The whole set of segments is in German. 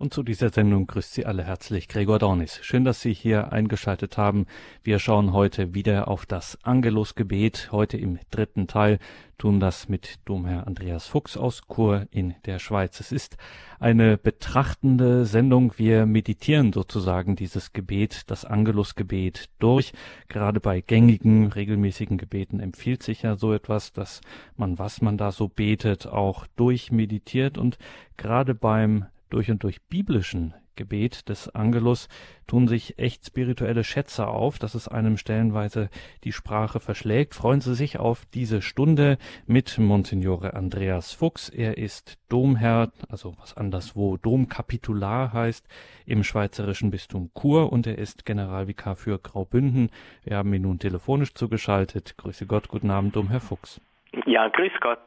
Und zu dieser Sendung grüßt Sie alle herzlich Gregor Dornis. Schön, dass Sie hier eingeschaltet haben. Wir schauen heute wieder auf das Angelusgebet. Heute im dritten Teil tun das mit Domherr Andreas Fuchs aus Chur in der Schweiz. Es ist eine betrachtende Sendung. Wir meditieren sozusagen dieses Gebet, das Angelusgebet durch. Gerade bei gängigen, regelmäßigen Gebeten empfiehlt sich ja so etwas, dass man, was man da so betet, auch durchmeditiert und gerade beim durch und durch biblischen Gebet des Angelus tun sich echt spirituelle Schätze auf, dass es einem stellenweise die Sprache verschlägt. Freuen Sie sich auf diese Stunde mit Monsignore Andreas Fuchs. Er ist Domherr, also was anderswo Domkapitular heißt, im schweizerischen Bistum Chur und er ist Generalvikar für Graubünden. Wir haben ihn nun telefonisch zugeschaltet. Grüße Gott, guten Abend, Domherr Fuchs. Ja, grüß Gott.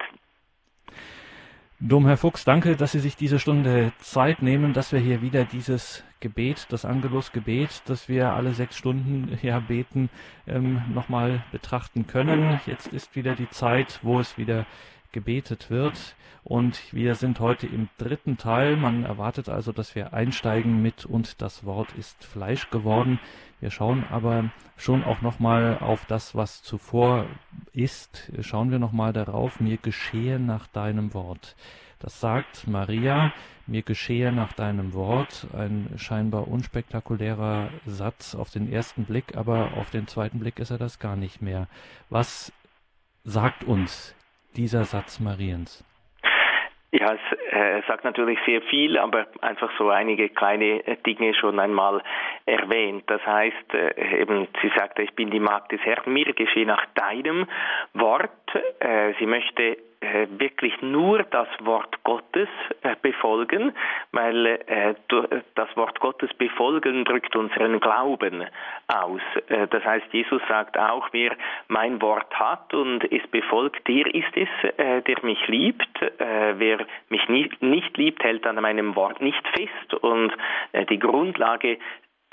Dom Herr Fuchs, danke, dass Sie sich diese Stunde Zeit nehmen, dass wir hier wieder dieses Gebet, das Angelus-Gebet, das wir alle sechs Stunden hier beten, ähm, nochmal betrachten können. Jetzt ist wieder die Zeit, wo es wieder gebetet wird. Und wir sind heute im dritten Teil. Man erwartet also, dass wir einsteigen mit und das Wort ist Fleisch geworden. Wir schauen aber schon auch nochmal auf das, was zuvor ist. Schauen wir nochmal darauf, mir geschehe nach deinem Wort. Das sagt Maria, mir geschehe nach deinem Wort. Ein scheinbar unspektakulärer Satz auf den ersten Blick, aber auf den zweiten Blick ist er das gar nicht mehr. Was sagt uns dieser Satz Mariens? Ja, es äh, sagt natürlich sehr viel, aber einfach so einige kleine äh, Dinge schon einmal erwähnt. Das heißt, äh, eben, sie sagte, ich bin die Magd des Herrn, mir geschehe nach deinem Wort. Äh, sie möchte wirklich nur das Wort Gottes äh, befolgen, weil äh, das Wort Gottes befolgen drückt unseren Glauben aus. Das heißt, Jesus sagt auch, wer mein Wort hat und es befolgt, der ist es, der mich liebt. Wer mich nicht liebt, hält an meinem Wort nicht fest. Und die Grundlage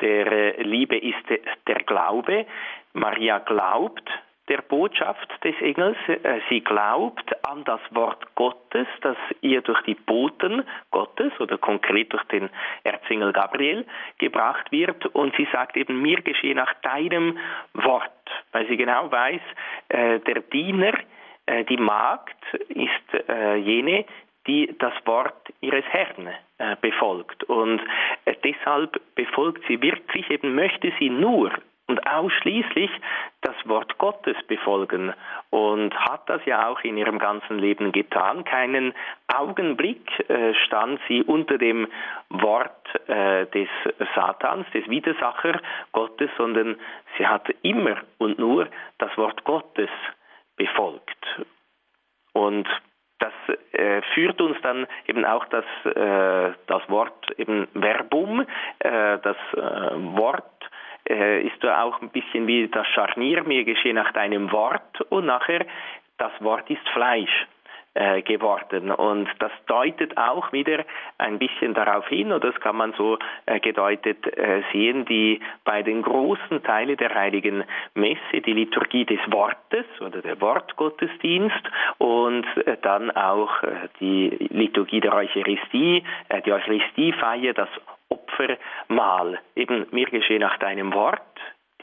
der Liebe ist der Glaube. Maria glaubt, der Botschaft des Engels. Äh, sie glaubt an das Wort Gottes, das ihr durch die Boten Gottes oder konkret durch den Erzengel Gabriel gebracht wird. Und sie sagt eben, mir geschehe nach deinem Wort, weil sie genau weiß, äh, der Diener, äh, die Magd ist jene, die das Wort ihres Herrn befolgt. Und deshalb befolgt sie wirklich eben, möchte sie nur und ausschließlich das Wort Gottes befolgen und hat das ja auch in ihrem ganzen Leben getan. Keinen Augenblick äh, stand sie unter dem Wort äh, des Satans, des Widersacher Gottes, sondern sie hat immer und nur das Wort Gottes befolgt. Und das äh, führt uns dann eben auch das, äh, das Wort eben Verbum, äh, das äh, Wort äh, ist da auch ein bisschen wie das Scharnier, mir geschehe nach deinem Wort und nachher das Wort ist Fleisch äh, geworden. Und das deutet auch wieder ein bisschen darauf hin, oder das kann man so äh, gedeutet äh, sehen, die bei den großen Teilen der Heiligen Messe, die Liturgie des Wortes oder der Wortgottesdienst und äh, dann auch äh, die Liturgie der Eucharistie, äh, die Eucharistiefeier, das Opfermahl. Eben mir geschehe nach deinem Wort,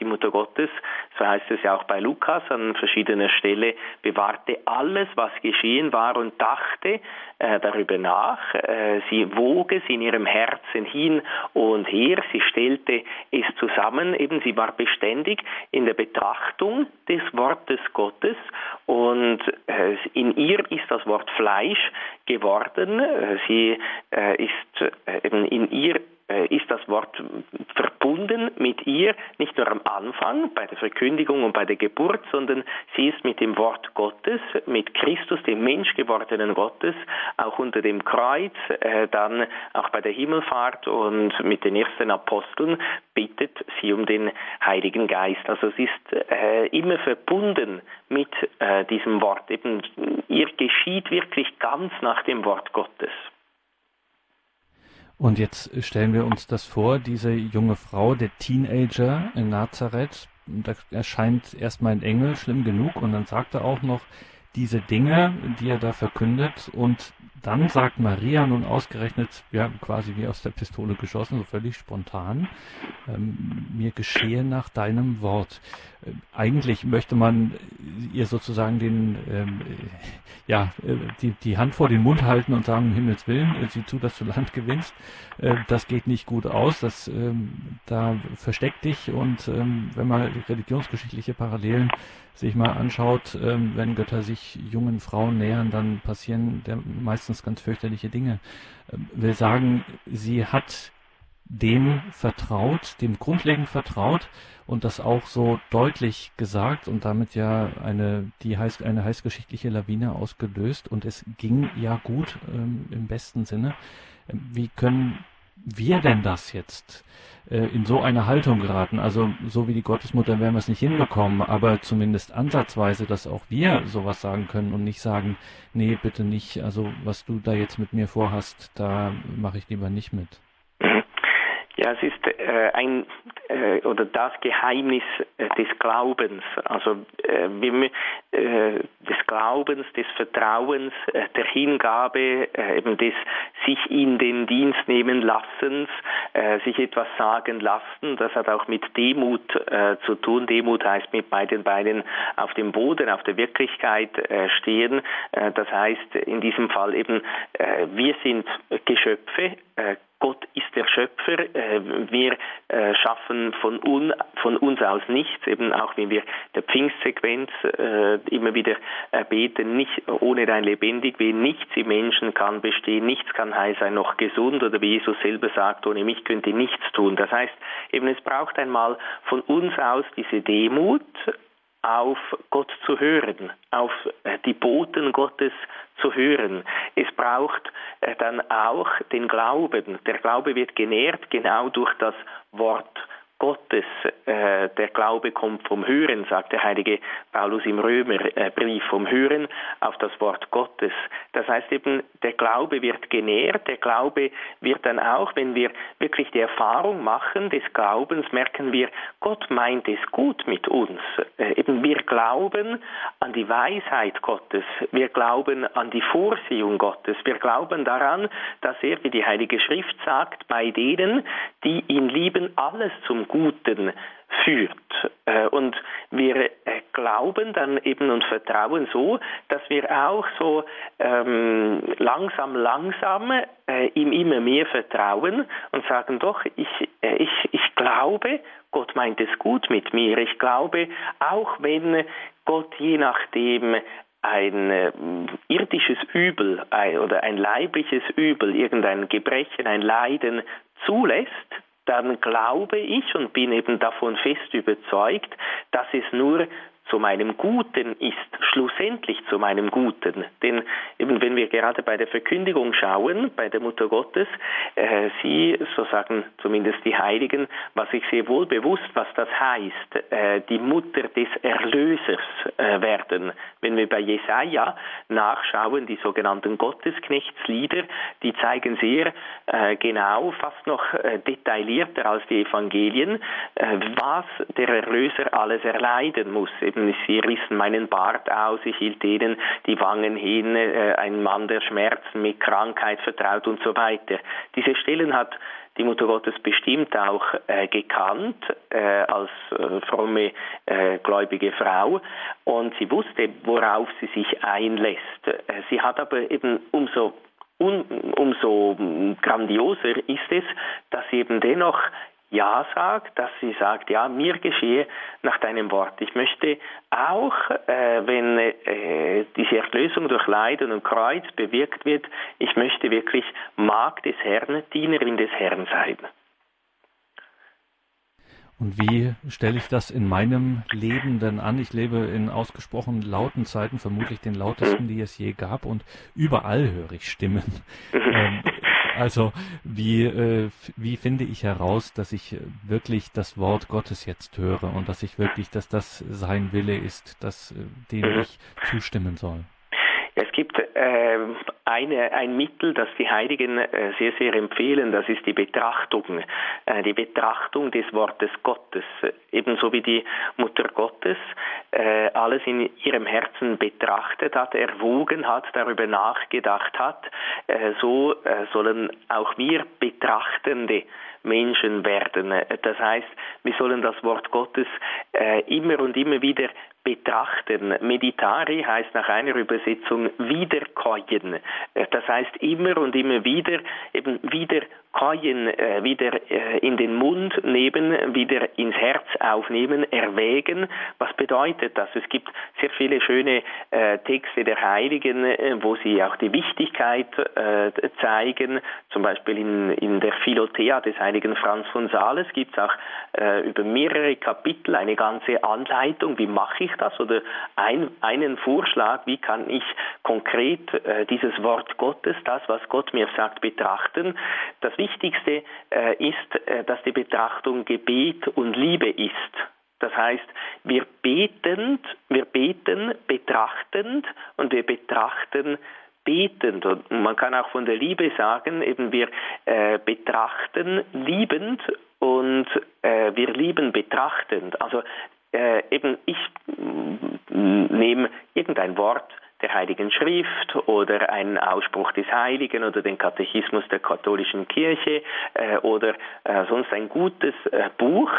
die Mutter Gottes, so heißt es ja auch bei Lukas an verschiedener Stelle, bewahrte alles, was geschehen war und dachte äh, darüber nach. Äh, sie wog es in ihrem Herzen hin und her, sie stellte es zusammen, eben sie war beständig in der Betrachtung des Wortes Gottes und äh, in ihr ist das Wort Fleisch geworden, äh, sie äh, ist äh, eben in ihr ist das Wort verbunden mit ihr, nicht nur am Anfang bei der Verkündigung und bei der Geburt, sondern sie ist mit dem Wort Gottes, mit Christus, dem Mensch gewordenen Gottes, auch unter dem Kreuz, äh, dann auch bei der Himmelfahrt und mit den ersten Aposteln bittet sie um den Heiligen Geist. Also es ist äh, immer verbunden mit diesem Wort. Eben, ihr geschieht wirklich ganz nach dem Wort Gottes. Und jetzt stellen wir uns das vor, diese junge Frau, der Teenager in Nazareth, da erscheint erstmal ein Engel, schlimm genug, und dann sagt er auch noch diese Dinge, die er da verkündet, und dann sagt Maria nun ausgerechnet, ja, quasi wie aus der Pistole geschossen, so völlig spontan, ähm, mir geschehe nach deinem Wort. Äh, eigentlich möchte man ihr sozusagen den, ähm, ja, äh, die, die Hand vor den Mund halten und sagen, um Himmels Willen, äh, sieh zu, dass du Land gewinnst. Äh, das geht nicht gut aus, das, ähm, da versteck dich und ähm, wenn man religionsgeschichtliche Parallelen sich mal anschaut, ähm, wenn Götter sich jungen Frauen nähern, dann passieren der, meistens ganz fürchterliche Dinge. Ähm, will sagen, sie hat dem vertraut, dem grundlegend vertraut und das auch so deutlich gesagt und damit ja eine, die heiß, eine heißgeschichtliche Lawine ausgelöst und es ging ja gut ähm, im besten Sinne. Ähm, wie können wir denn das jetzt äh, in so eine Haltung geraten? Also so wie die Gottesmutter werden wir es nicht hinbekommen, aber zumindest ansatzweise, dass auch wir sowas sagen können und nicht sagen, nee, bitte nicht, also was du da jetzt mit mir vorhast, da mache ich lieber nicht mit. Ja, es ist äh, ein äh, oder das Geheimnis äh, des Glaubens, also äh, äh, des Glaubens, des Vertrauens, äh, der Hingabe, eben des sich in den Dienst nehmen Lassens, sich etwas sagen lassen. Das hat auch mit Demut zu tun. Demut heißt mit beiden Beinen auf dem Boden, auf der Wirklichkeit stehen. das heißt in diesem Fall eben, wir sind Geschöpfe, Gott ist der Schöpfer, äh, wir äh, schaffen von, un, von, uns aus nichts, eben auch wenn wir der Pfingstsequenz äh, immer wieder beten, nicht ohne dein lebendig wie nichts im Menschen kann bestehen, nichts kann heil sein, noch gesund, oder wie Jesus selber sagt, ohne mich könnt ihr nichts tun. Das heißt, eben es braucht einmal von uns aus diese Demut, auf Gott zu hören, auf die Boten Gottes zu hören. Es braucht äh, dann auch den Glauben. Der Glaube wird genährt genau durch das Wort Gottes. Äh, der Glaube kommt vom Hören, sagt der heilige Paulus im Römerbrief, vom Hören auf das Wort Gottes. Das heißt eben, der Glaube wird genährt, der Glaube wird dann auch, wenn wir wirklich die Erfahrung machen des Glaubens, merken wir, Gott meint es gut mit uns. Äh, eben wir glauben an die Weisheit Gottes, wir glauben an die Vorsehung Gottes, wir glauben daran, dass er, wie die Heilige Schrift sagt, bei denen, die ihn lieben, alles zum Guten führt. Äh, und wir äh, glauben dann eben und vertrauen so, dass wir auch so ähm, langsam, langsam äh, ihm immer mehr vertrauen und sagen, doch, ich, äh, ich, ich glaube, Gott meint es gut mit mir. Ich glaube, auch wenn Gott je nachdem ein äh, irdisches Übel ein, oder ein leibliches Übel, irgendein Gebrechen, ein Leiden zulässt, dann glaube ich und bin eben davon fest überzeugt, dass es nur zu meinem Guten ist, schlussendlich zu meinem Guten. Denn eben wenn wir gerade bei der Verkündigung schauen, bei der Mutter Gottes, äh, sie, so sagen zumindest die Heiligen, was ich sehr wohl bewusst, was das heißt, äh, die Mutter des Erlösers äh, werden. Wenn wir bei Jesaja nachschauen, die sogenannten Gottesknechtslieder, die zeigen sehr äh, genau, fast noch äh, detaillierter als die Evangelien, äh, was der Erlöser alles erleiden muss. Eben sie rissen meinen Bart aus, ich hielt ihnen die Wangen hin, äh, ein Mann der Schmerzen mit Krankheit vertraut und so weiter. Diese Stellen hat die Mutter Gottes bestimmt auch äh, gekannt äh, als äh, fromme äh, gläubige Frau und sie wusste, worauf sie sich einlässt. Äh, sie hat aber eben umso um, umso grandioser ist es, dass sie eben dennoch ja sagt, dass sie sagt, ja, mir geschehe nach deinem Wort. Ich möchte auch, äh, wenn äh, diese Erlösung durch Leiden und Kreuz bewirkt wird, ich möchte wirklich Magd des Herrn, Dienerin des Herrn sein. Und wie stelle ich das in meinem Leben denn an? Ich lebe in ausgesprochen lauten Zeiten, vermutlich den lautesten, mhm. die es je gab, und überall höre ich Stimmen. ähm, also wie, äh, wie finde ich heraus, dass ich wirklich das Wort Gottes jetzt höre und dass ich wirklich, dass das sein Wille ist, dass, äh, dem mhm. ich zustimmen soll? Es gibt äh, eine, ein Mittel, das die Heiligen äh, sehr, sehr empfehlen, das ist die Betrachtung, äh, die Betrachtung des Wortes Gottes. Ebenso wie die Mutter Gottes äh, alles in ihrem Herzen betrachtet hat, erwogen hat, darüber nachgedacht hat, äh, so äh, sollen auch wir Betrachtende Menschen werden. Das heißt, wir sollen das Wort Gottes immer und immer wieder betrachten. Meditari heißt nach einer Übersetzung wiederkäuen. Das heißt immer und immer wieder eben wieder Kajen äh, wieder äh, in den Mund nehmen, wieder ins Herz aufnehmen, erwägen. Was bedeutet das? Es gibt sehr viele schöne äh, Texte der Heiligen, äh, wo sie auch die Wichtigkeit äh, zeigen. Zum Beispiel in, in der Philothea des heiligen Franz von Sales gibt es auch äh, über mehrere Kapitel eine ganze Anleitung, wie mache ich das oder ein, einen Vorschlag, wie kann ich konkret dieses Wort Gottes, das, was Gott mir sagt, betrachten. Das Wichtigste äh, ist, äh, dass die Betrachtung Gebet und Liebe ist. Das heißt, wir betend, wir beten betrachtend und wir betrachten betend. Und man kann auch von der Liebe sagen, eben wir äh, betrachten liebend und äh, wir lieben betrachtend. Also äh, eben ich nehme irgendein Wort, der Heiligen Schrift oder einen Ausspruch des Heiligen oder den Katechismus der katholischen Kirche äh, oder äh, sonst ein gutes äh, Buch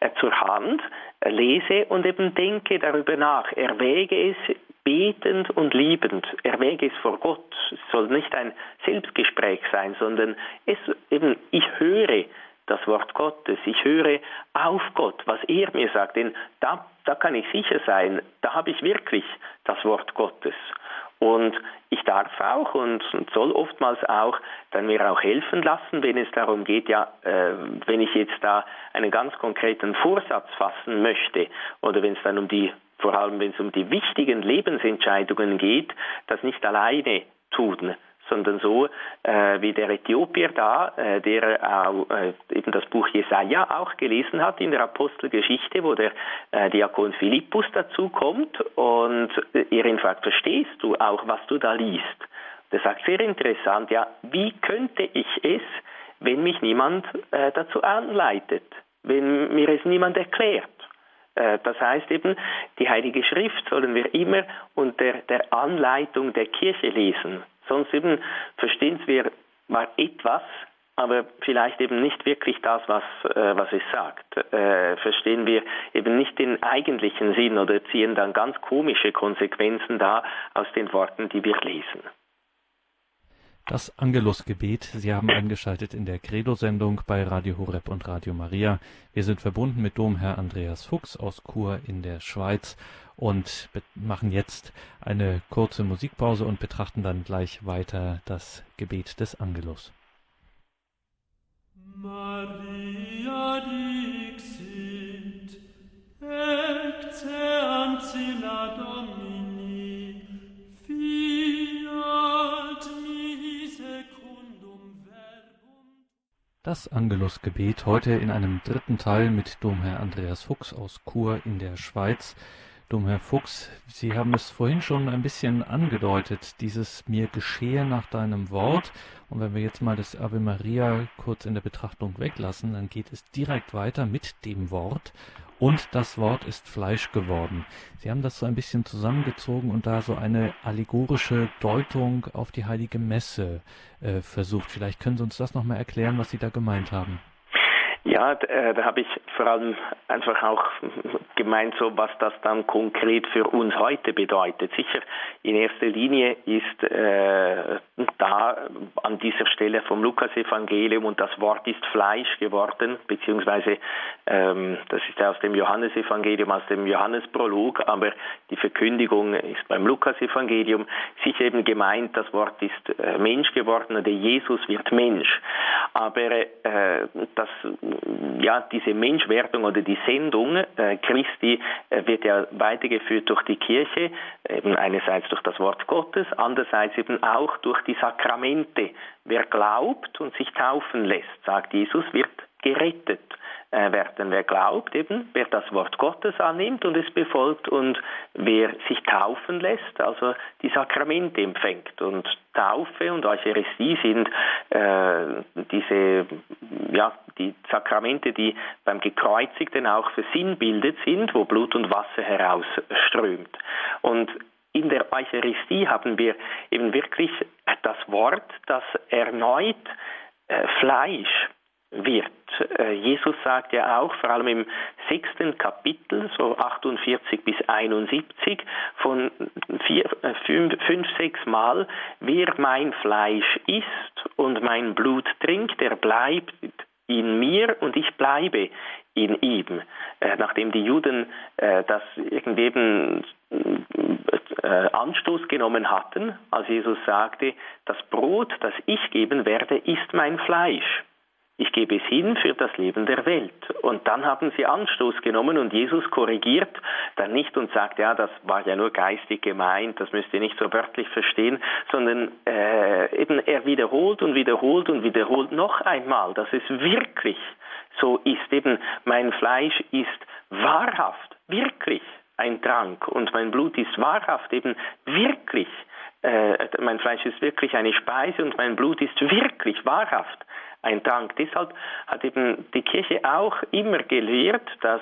äh, zur Hand, äh, lese und eben denke darüber nach, erwäge es betend und liebend, erwäge es vor Gott. Es soll nicht ein Selbstgespräch sein, sondern es eben, ich höre das Wort Gottes. Ich höre auf Gott, was er mir sagt, denn da, da kann ich sicher sein, da habe ich wirklich das Wort Gottes. Und ich darf auch und, soll oftmals auch dann mir auch helfen lassen, wenn es darum geht, ja, äh, wenn ich jetzt da einen ganz konkreten Vorsatz fassen möchte oder wenn es dann um die, vor allem wenn es um die wichtigen Lebensentscheidungen geht, das nicht alleine tun, sondern so äh, wie der Äthiopier da, äh, der äh, eben das Buch Jesaja auch gelesen hat in der Apostelgeschichte, wo der äh, Diakon Philippus dazu kommt und äh, er ihn fragt, verstehst du auch, was du da liest? Der sagt sehr interessant, ja, wie könnte ich es, wenn mich niemand äh, dazu anleitet, wenn mir es niemand erklärt? Äh, das heißt eben, die Heilige Schrift sollen wir immer unter der Anleitung der Kirche lesen. Sonst eben verstehen wir mal etwas, aber vielleicht eben nicht wirklich das, was, äh, was es sagt. Äh, verstehen wir eben nicht den eigentlichen Sinn oder ziehen dann ganz komische Konsequenzen da aus den Worten, die wir lesen. Das Angelusgebet. Sie haben eingeschaltet in der Credo-Sendung bei Radio Horeb und Radio Maria. Wir sind verbunden mit Domherr Andreas Fuchs aus Chur in der Schweiz und machen jetzt eine kurze Musikpause und betrachten dann gleich weiter das Gebet des Angelus. Maria dixit, ecce ancilla Domini, Das Angelusgebet heute in einem dritten Teil mit Domherr Andreas Fuchs aus Chur in der Schweiz. Domherr Fuchs, Sie haben es vorhin schon ein bisschen angedeutet, dieses mir geschehe nach deinem Wort. Und wenn wir jetzt mal das Ave Maria kurz in der Betrachtung weglassen, dann geht es direkt weiter mit dem Wort. Und das Wort ist Fleisch geworden. Sie haben das so ein bisschen zusammengezogen und da so eine allegorische Deutung auf die heilige Messe äh, versucht. Vielleicht können Sie uns das nochmal erklären, was Sie da gemeint haben. Ja, äh, da habe ich vor allem einfach auch gemeint, so was das dann konkret für uns heute bedeutet. Sicher, in erster Linie ist äh, da an dieser Stelle vom Lukasevangelium und das Wort ist Fleisch geworden, beziehungsweise ähm, das ist aus dem Johannesevangelium, aus dem Johannesprolog, aber die Verkündigung ist beim Lukasevangelium sicher eben gemeint, das Wort ist äh, Mensch geworden oder Jesus wird Mensch. Aber äh, das ja, diese Menschwerdung oder die Sendung äh, Christi äh, wird ja weitergeführt durch die Kirche, eben einerseits durch das Wort Gottes, andererseits eben auch durch die Sakramente. Wer glaubt und sich taufen lässt, sagt Jesus, wird gerettet. Äh, werden. Wer glaubt eben, wer das Wort Gottes annimmt und es befolgt und wer sich taufen lässt, also die Sakramente empfängt. Und Taufe und Eucharistie sind äh, diese, ja, die Sakramente, die beim Gekreuzigten auch versinnbildet sind, wo Blut und Wasser herausströmt. Und in der Eucharistie haben wir eben wirklich das Wort, das erneut äh, Fleisch wird. Äh, Jesus sagt ja auch, vor allem im sechsten Kapitel, so 48 bis 71, von vier, äh, fünf, fünf, sechs Mal, wer mein Fleisch isst und mein Blut trinkt, der bleibt in mir und ich bleibe in ihm. Äh, nachdem die Juden das irgendwie eben Anstoß genommen hatten, als Jesus sagte, das Brot, das ich geben werde, ist mein Fleisch. Ich gebe es hin für das Leben der Welt. Und dann haben sie Anstoß genommen und Jesus korrigiert dann nicht und sagt, ja, das war ja nur geistig gemeint, das müsst ihr nicht so wörtlich verstehen, sondern äh, eben er wiederholt und wiederholt und wiederholt noch einmal, dass es wirklich so ist. Eben mein Fleisch ist wahrhaft, wirklich ein Trank und mein Blut ist wahrhaft eben wirklich äh, mein Fleisch ist wirklich eine Speise und mein Blut ist wirklich wahrhaft ein Trank. Deshalb hat eben die Kirche auch immer gelehrt, dass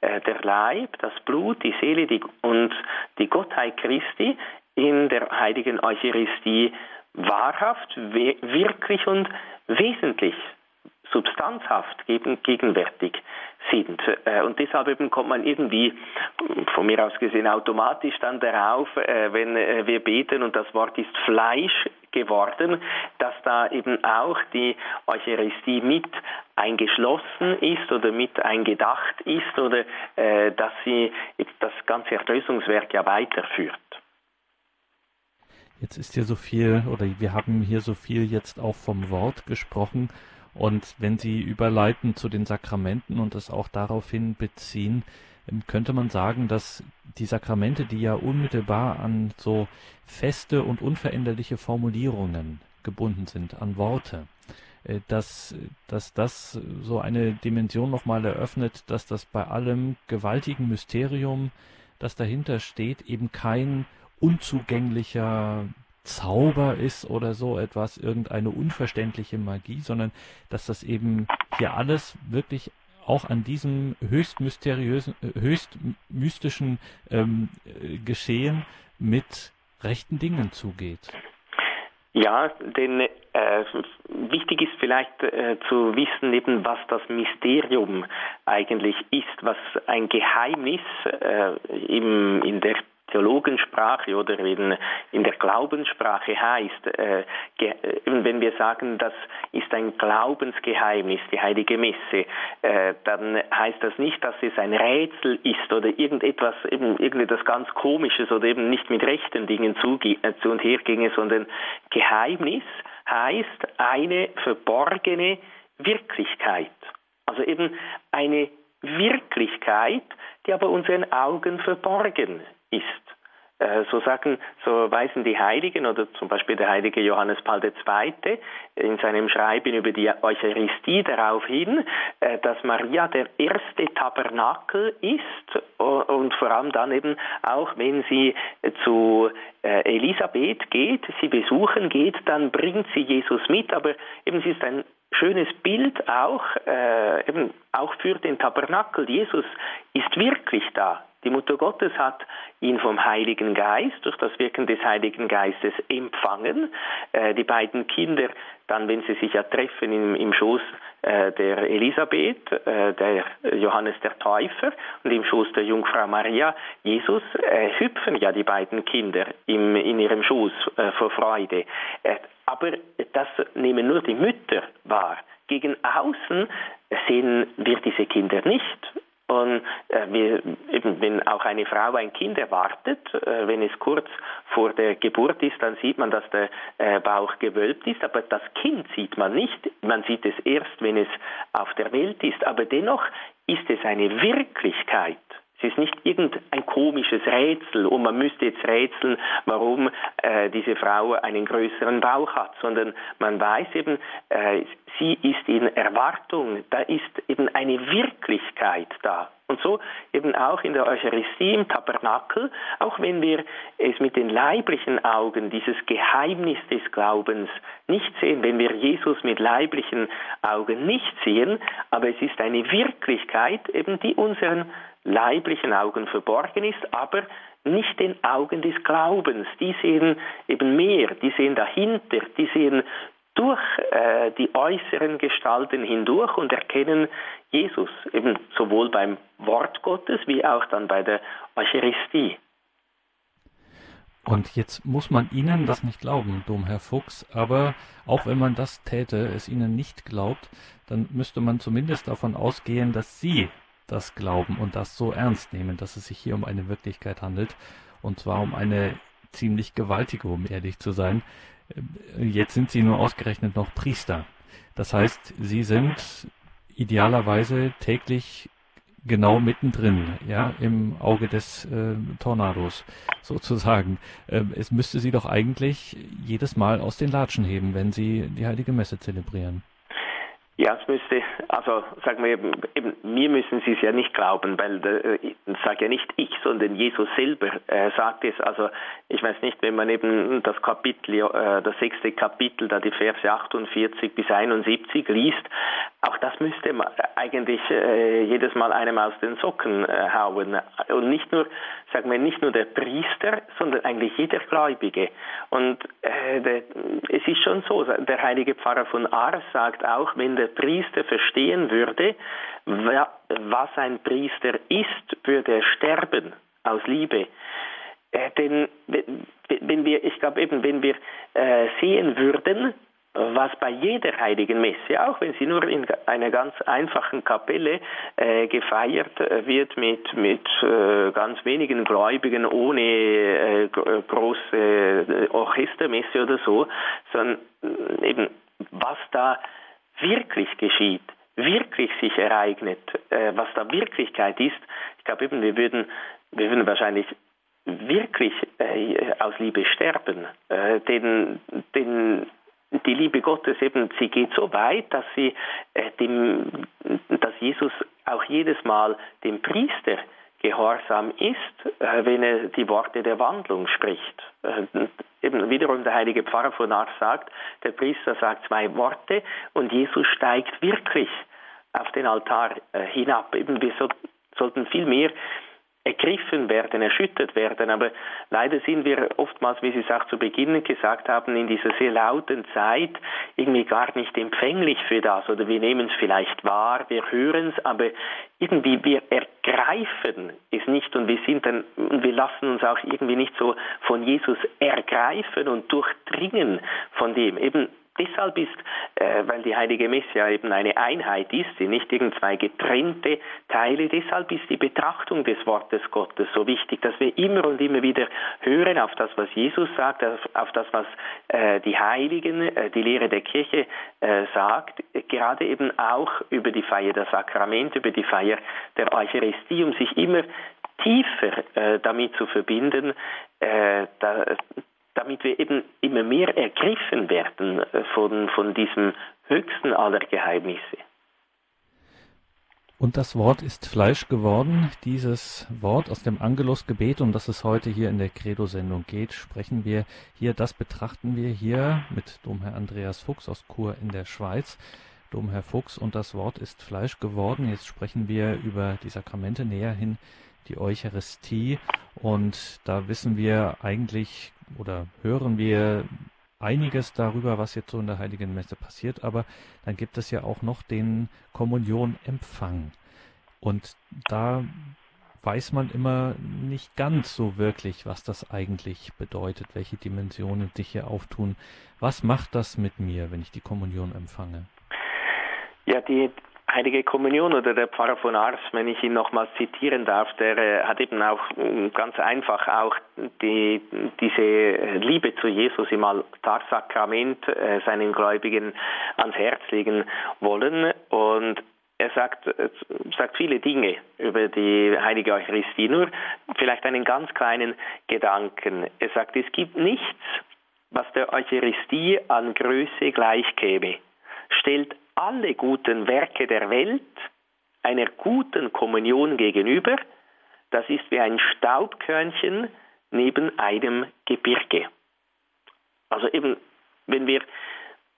äh, der Leib, das Blut, die Seele die, und die Gottheit Christi in der heiligen Eucharistie wahrhaft, wirklich und wesentlich substanzhaft gegenwärtig sind. Äh, und deshalb eben kommt man irgendwie, von mir aus gesehen, automatisch dann darauf, äh, wenn äh, wir beten und das Wort ist Fleisch geworden, dass da eben auch die Eucharistie mit eingeschlossen ist oder mit eingedacht ist oder dass sie das ganze Erlösungswerk ja weiterführt. Jetzt ist hier so viel, oder wir haben hier so viel jetzt auch vom Wort gesprochen. Und wenn Sie überleiten zu den Sakramenten und das auch daraufhin beziehen, ähm, könnte man sagen, dass die Sakramente, die ja unmittelbar an so feste und unveränderliche Formulierungen gebunden sind, an Worte, äh, dass, dass das so eine Dimension nochmal eröffnet, dass das bei allem gewaltigen Mysterium, das dahinter steht, eben kein unzugänglicher Zauber ist oder so etwas, irgendeine unverständliche Magie, sondern dass das eben hier alles wirklich auch an diesem höchst mysteriösen, höchst mystischen ähm, Geschehen mit rechten Dingen zugeht. Ja, denn äh, wichtig ist vielleicht äh, zu wissen, eben was das Mysterium eigentlich ist, was ein Geheimnis äh, im, in der Theologensprache oder in, in der Glaubenssprache heißt, äh, ge, wenn wir sagen, das ist ein Glaubensgeheimnis, die heilige Messe, äh, dann heißt das nicht, dass es ein Rätsel ist oder irgendetwas, eben irgendetwas ganz Komisches oder eben nicht mit rechten Dingen zu, äh, zu und her ginge, sondern Geheimnis heißt eine verborgene Wirklichkeit. Also eben eine Wirklichkeit, die aber unseren Augen verborgen ist. Äh, so sagen, so weisen die Heiligen oder zum Beispiel der heilige Johannes Paul II. in seinem Schreiben über die Eucharistie darauf hin, äh, dass Maria der erste Tabernakel ist und vor allem dann eben auch, wenn sie zu äh, Elisabeth geht, sie besuchen geht, dann bringt sie Jesus mit, aber eben sie ist ein schönes Bild auch, äh, eben auch für den Tabernakel. Jesus ist wirklich da. Die Mutter Gottes hat ihn vom Heiligen Geist, durch das Wirken des Heiligen Geistes empfangen. Äh, die beiden Kinder, dann, wenn sie sich ja treffen im, im Schoß äh, der Elisabeth, äh, der Johannes der Täufer und im Schoß der Jungfrau Maria, Jesus, hüpfen ja die beiden Kinder im, in ihrem Schoß vor Freude. Aber das nehmen nur die Mütter wahr. Gegen außen sehen wir diese Kinder nicht. Und äh, wir, eben, wenn auch eine Frau ein Kind erwartet, äh, wenn es kurz vor der Geburt ist, dann sieht man, dass der äh, Bauch gewölbt ist, aber das Kind sieht man nicht. Man sieht es erst, wenn es auf der Welt ist. Aber dennoch ist es eine Wirklichkeit. Es ist nicht irgendein komisches Rätsel und man müsste jetzt rätseln, warum äh, diese Frau einen größeren Bauch hat, sondern man weiß eben, äh, sie ist in Erwartung, da ist eben eine Wirklichkeit da. Und so eben auch in der Eucharistie im Tabernakel, auch wenn wir es mit den leiblichen Augen, dieses Geheimnis des Glaubens nicht sehen, wenn wir Jesus mit leiblichen Augen nicht sehen, aber es ist eine Wirklichkeit eben, die unseren leiblichen Augen verborgen ist, aber nicht den Augen des Glaubens. Die sehen eben mehr, die sehen dahinter, die sehen durch äh, die äußeren Gestalten hindurch und erkennen Jesus, eben sowohl beim Wort Gottes wie auch dann bei der Eucharistie. Und jetzt muss man Ihnen das nicht glauben, Domherr Fuchs, aber auch wenn man das täte, es Ihnen nicht glaubt, dann müsste man zumindest davon ausgehen, dass Sie das glauben und das so ernst nehmen, dass es sich hier um eine Wirklichkeit handelt, und zwar um eine ziemlich gewaltige, um ehrlich zu sein. Äh, jetzt sind Sie nur ausgerechnet noch Priester. Das heißt, Sie sind idealerweise täglich genau mittendrin, ja, im Auge des äh, Tornados sozusagen. Ähm, es müsste Sie doch eigentlich jedes Mal aus den Latschen heben, wenn Sie die heilige Messe zelebrieren. Ja, es müsste, also sagen wir eben, eben mir müssen Sie es ja nicht glauben, weil äh, sage ja nicht ich, sondern Jesus selber äh, sagt es. Also ich weiß nicht, wenn man eben das Kapitel, äh, das sechste Kapitel, da die Verse 48 bis 71 liest, auch das müsste man eigentlich äh, jedes Mal einem aus den Socken äh, hauen. Und nicht nur, sagen wir, nicht nur der Priester, sondern eigentlich jeder Gläubige. Und äh, der, es ist schon so, der heilige Pfarrer von Ars sagt auch, wenn der Priester verstehen würde, was ein Priester ist, würde er sterben aus Liebe. Äh, denn wenn wir, ich glaube eben, wenn wir äh, sehen würden, was bei jeder heiligen Messe, auch wenn sie nur in einer ganz einfachen Kapelle äh, gefeiert äh, wird mit, mit äh, ganz wenigen Gläubigen ohne äh, große äh, Orchestermesse oder so, sondern äh, eben was da wirklich geschieht, wirklich sich ereignet, was da Wirklichkeit ist, ich glaube eben, wir würden, wir würden wahrscheinlich wirklich aus Liebe sterben. denn, denn die Liebe Gottes eben, sie geht so weit, dass sie äh, dem, dass Jesus auch jedes Mal dem Priester gehorsam ist, äh, wenn er die Worte der Wandlung spricht. Äh, eben wiederum der heilige Pfarrer von Ars sagt, der Priester sagt zwei Worte und Jesus steigt wirklich auf den Altar äh, hinab. Eben wir so, sollten viel mehr ergriffen werden, erschüttert werden. Aber leider sind wir oftmals, wie Sie es auch zu Beginn gesagt haben, in dieser sehr lauten Zeit irgendwie gar nicht empfänglich für das oder wir nehmen es vielleicht wahr, wir hören es, aber irgendwie wir ergreifen es nicht und wir sind dann, wir lassen uns auch irgendwie nicht so von Jesus ergreifen und durchdringen von dem. Eben deshalb ist, äh, weil die Heilige Messe ja eben eine Einheit ist, sie nicht irgend zwei getrennte Teile, deshalb ist die Betrachtung des Wortes Gottes so wichtig, dass wir immer und immer wieder hören auf das, was Jesus sagt, auf, auf das, was äh, die Heiligen, äh, die Lehre der Kirche äh, sagt, gerade eben auch über die Feier der Sakramente, über die Feier der Eucharistie, um sich immer tiefer äh, damit zu verbinden, äh, damit wir eben immer mehr ergriffen werden äh, von, von diesem höchsten aller Geheimnisse. Und das Wort ist Fleisch geworden. Dieses Wort aus dem Angelusgebet, um das es heute hier in der Credo-Sendung geht, sprechen wir hier, das betrachten wir hier mit Domherr Andreas Fuchs aus Chur in der Schweiz. Domherr Fuchs und das Wort ist Fleisch geworden. Jetzt sprechen wir über die Sakramente näher hin, die Eucharistie. Und da wissen wir eigentlich oder hören wir einiges darüber, was jetzt so in der Heiligen Messe passiert, aber dann gibt es ja auch noch den Kommunionempfang. Und da weiß man immer nicht ganz so wirklich, was das eigentlich bedeutet, welche Dimensionen sich hier auftun. Was macht das mit mir, wenn ich die Kommunion empfange? Ja, die Heilige Kommunion oder der Pfarrer von Ars, wenn ich ihn nochmals zitieren darf, der äh, hat eben auch äh, ganz einfach auch die, diese Liebe zu Jesus im Altarsakrament äh, seinen Gläubigen ans Herz legen wollen. Und er sagt, sagt viele Dinge über die heilige Eucharistie. Nur vielleicht einen ganz kleinen Gedanken. Er sagt, es gibt nichts, was der Eucharistie an Größe gleichkäme. Stellt alle guten Werke der Welt einer guten Kommunion gegenüber, das ist wie ein Staubkörnchen neben einem Gebirge. Also eben, wenn wir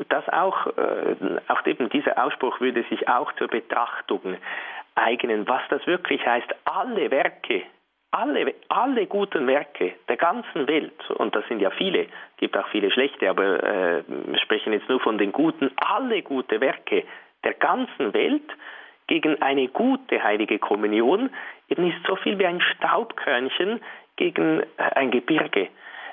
das auch, äh, auch eben dieser Ausspruch würde sich auch zur Betrachtung eignen, was das wirklich heißt, alle Werke, alle, alle guten Werke der ganzen Welt, und das sind ja viele, gibt auch viele schlechte, aber äh, wir sprechen jetzt nur von den guten, alle gute Werke der ganzen Welt gegen eine gute heilige Kommunion eben ist so viel wie ein Staubkörnchen gegen äh, ein Gebirge.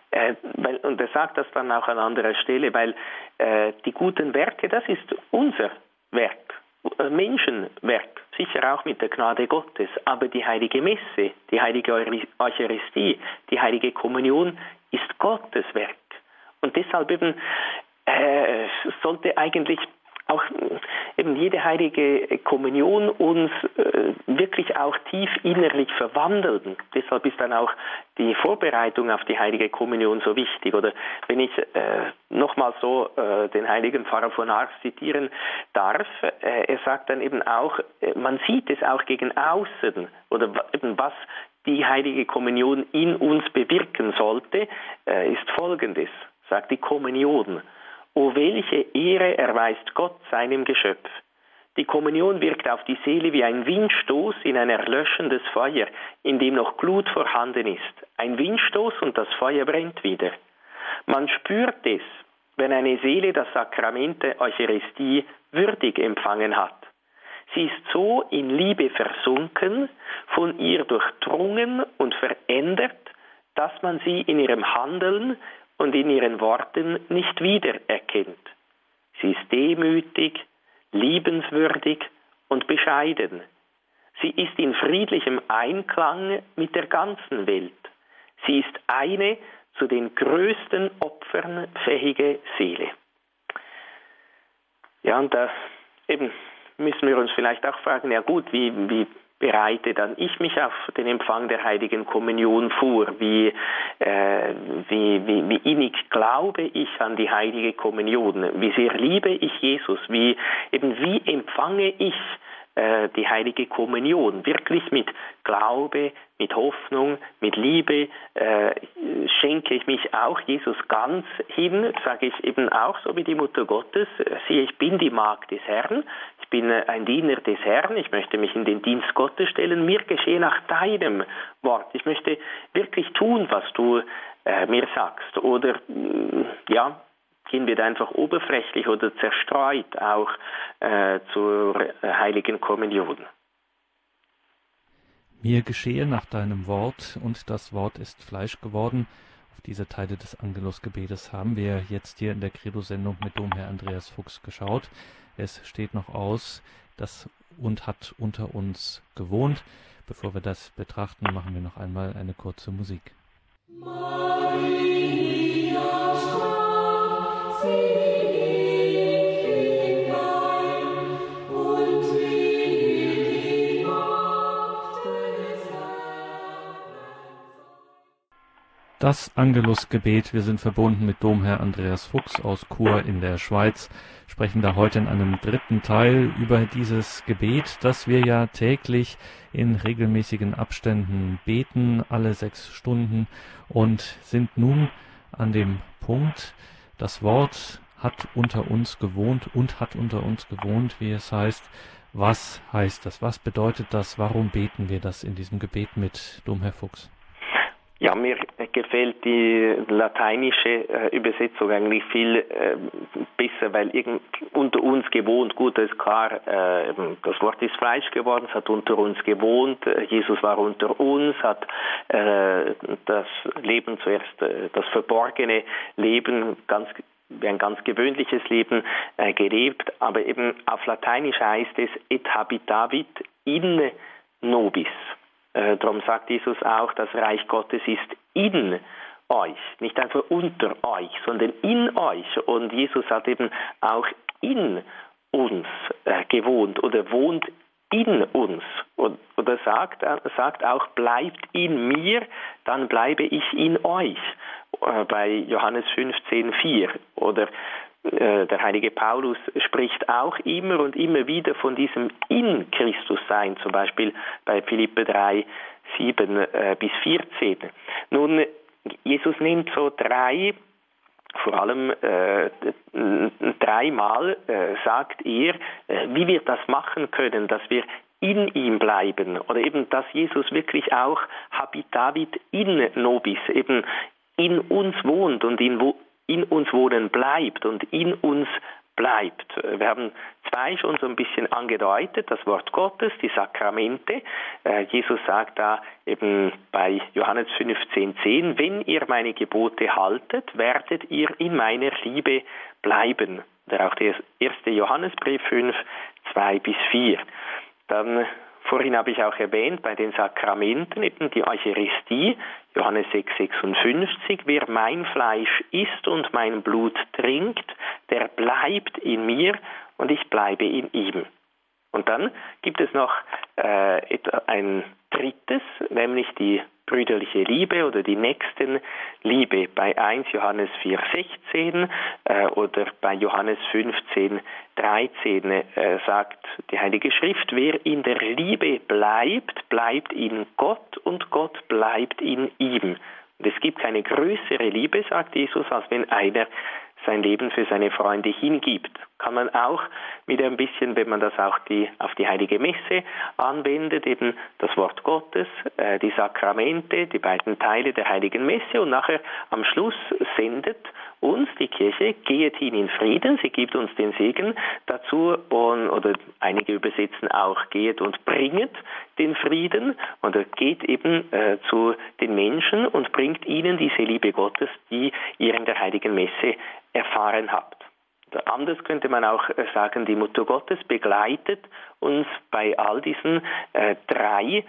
Äh, weil, und er sagt das dann auch an anderer Stelle, weil äh, die guten Werke, das ist unser Werk, äh, Menschenwerk, sicher auch mit der Gnade Gottes, aber die heilige Messe, die heilige Eucharistie, die heilige Kommunion ist Gottes Werk. Und deshalb eben äh, sollte eigentlich auch eben jede heilige Kommunion uns äh, wirklich auch tief innerlich verwandeln. Deshalb ist dann auch die Vorbereitung auf die heilige Kommunion so wichtig. Oder wenn ich äh, nochmal so äh, den heiligen Pfarrer von Ars zitieren darf, äh, er sagt dann eben auch, äh, man sieht es auch gegen außen oder eben was die heilige Kommunion in uns bewirken sollte, äh, ist folgendes, sagt die Kommunion. O welche Ehre erweist Gott seinem Geschöpf. Die Kommunion wirkt auf die Seele wie ein Windstoß in ein erlöschendes Feuer, in dem noch Glut vorhanden ist. Ein Windstoß und das Feuer brennt wieder. Man spürt es, wenn eine Seele das Sakrament der Eucharistie würdig empfangen hat. Sie ist so in Liebe versunken, von ihr durchdrungen und verändert, dass man sie in ihrem Handeln und in ihren Worten nicht wiedererkennt. Sie ist demütig, liebenswürdig und bescheiden. Sie ist in friedlichem Einklang mit der ganzen Welt. Sie ist eine zu den größten Opfern fähige Seele. Ja, und da eben müssen wir uns vielleicht auch fragen, ja gut, wie, wie bereite dann ich mich auf den Empfang der heiligen Kommunion vor? Wie, äh, wie, wie, wie innig glaube ich an die heilige Kommunion? Wie sehr liebe ich Jesus? Wie, eben, wie empfange ich äh, die heilige Kommunion. Wirklich mit Glaube, mit Hoffnung, mit Liebe äh, schenke ich mich auch Jesus ganz hin, sage ich eben auch so wie die Mutter Gottes, siehe, ich bin die Magd des Herrn, ich bin ein Diener des Herrn, ich möchte mich in den Dienst Gottes stellen, mir geschehe nach deinem Wort, ich möchte wirklich tun, was du äh, mir sagst. Oder ja, gehen wir einfach oberflächlich oder zerstreut auch äh, zur heiligen Kommunion. Mir geschehe nach deinem Wort und das Wort ist Fleisch geworden. Auf diese Teile des Angelusgebetes haben wir jetzt hier in der Credo-Sendung mit Domherr Andreas Fuchs geschaut. Es steht noch aus, das und hat unter uns gewohnt. Bevor wir das betrachten, machen wir noch einmal eine kurze Musik. Maria, das Angelusgebet. Wir sind verbunden mit Domherr Andreas Fuchs aus Chur in der Schweiz, sprechen da heute in einem dritten Teil über dieses Gebet, das wir ja täglich in regelmäßigen Abständen beten, alle sechs Stunden und sind nun an dem Punkt, das Wort hat unter uns gewohnt und hat unter uns gewohnt, wie es heißt. Was heißt das? Was bedeutet das? Warum beten wir das in diesem Gebet mit Domherr Fuchs? Ja, mir gefällt die lateinische äh, Übersetzung eigentlich viel äh, besser, weil irgend, unter uns gewohnt, gut, das ist klar, äh, das Wort ist Fleisch geworden, es hat unter uns gewohnt, äh, Jesus war unter uns, hat äh, das Leben zuerst, äh, das verborgene Leben ganz wie ein ganz gewöhnliches Leben gelebt, aber eben auf Lateinisch heißt es et habitavit in nobis. Äh, darum sagt Jesus auch, das Reich Gottes ist in euch, nicht einfach unter euch, sondern in euch. Und Jesus hat eben auch in uns äh, gewohnt oder wohnt in uns. Oder sagt, sagt auch, bleibt in mir, dann bleibe ich in euch. Äh, bei Johannes 15, 4. Oder der heilige Paulus spricht auch immer und immer wieder von diesem in Christus sein, zum Beispiel bei Philippe 3, 7 äh, bis 14. Nun, Jesus nimmt so drei vor allem äh, dreimal äh, sagt er, äh, wie wir das machen können, dass wir in ihm bleiben oder eben, dass Jesus wirklich auch habitavit in nobis, eben in uns wohnt und in, in uns wohnen bleibt und in uns bleibt. Wir haben zwei schon so ein bisschen angedeutet, das Wort Gottes, die Sakramente. Äh, Jesus sagt da eben bei Johannes 15,10, wenn ihr meine Gebote haltet, werdet ihr in meiner Liebe bleiben. Oder auch der erste Johannesbrief 5, 2 bis 4. Dann Vorhin habe ich auch erwähnt, bei den Sakramenten eben die Eucharistie, Johannes 6, 56, wer mein Fleisch isst und mein Blut trinkt, der bleibt in mir und ich bleibe in ihm. Und dann gibt es noch äh, ein drittes, nämlich die brüderliche Liebe oder die Nächstenliebe bei 1 Johannes 4, 16 äh, oder bei Johannes 15, 13 äh, sagt die Heilige Schrift, wer in der Liebe bleibt, bleibt in Gott und Gott bleibt in ihm. Und es gibt keine größere Liebe, sagt Jesus, als wenn einer sein Leben für seine Freunde hingibt. Kann man auch wieder ein bisschen, wenn man das auch die, auf die heilige Messe anwendet, eben das Wort Gottes, äh, die Sakramente, die beiden Teile der heiligen Messe und nachher am Schluss sendet uns die Kirche, geht hin in Frieden, sie gibt uns den Segen dazu und, oder einige übersetzen auch geht und bringet den Frieden und er geht eben äh, zu den Menschen und bringt ihnen diese Liebe Gottes, die ihr in der heiligen Messe erfahren habt. Anders könnte man auch äh, sagen, die Mutter Gottes begleitet uns bei all diesen äh, drei,